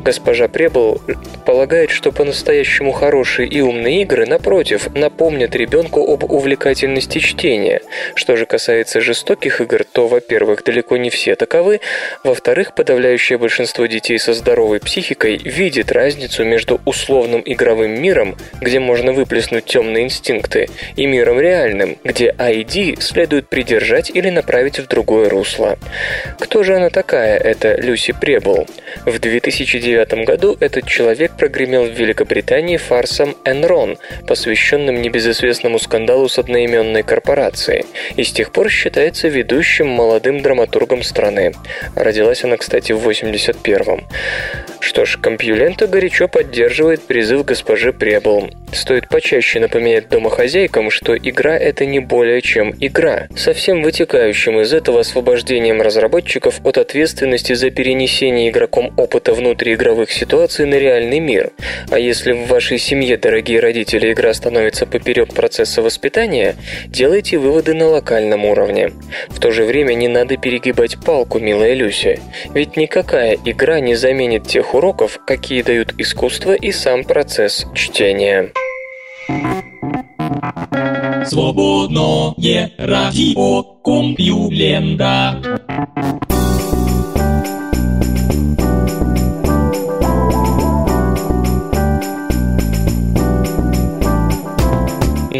Госпожа Пребл полагает, что по-настоящему хорошие и умные игры, напротив, напомнят ребенку об увлекательности увлекательности чтения. Что же касается жестоких игр, то, во-первых, далеко не все таковы, во-вторых, подавляющее большинство детей со здоровой психикой видит разницу между условным игровым миром, где можно выплеснуть темные инстинкты, и миром реальным, где ID следует придержать или направить в другое русло. Кто же она такая, эта Люси Пребл? В 2009 году этот человек прогремел в Великобритании фарсом Enron, посвященным небезызвестному скандалу с одноименным одноименной корпорации и с тех пор считается ведущим молодым драматургом страны. Родилась она, кстати, в 81-м. Что ж, Компьюлента горячо поддерживает призыв госпожи Пребл. Стоит почаще напоминать домохозяйкам, что игра это не более чем игра, со всем вытекающим из этого освобождением разработчиков от ответственности за перенесение игроком опыта внутриигровых ситуаций на реальный мир. А если в вашей семье, дорогие родители, игра становится поперек процесса воспитания, делайте выводы на локальном уровне. В то же время не надо перегибать палку, милая Люся. Ведь никакая игра не заменит тех уроков, какие дают искусство и сам процесс чтения. Свободное радио Компьюлента.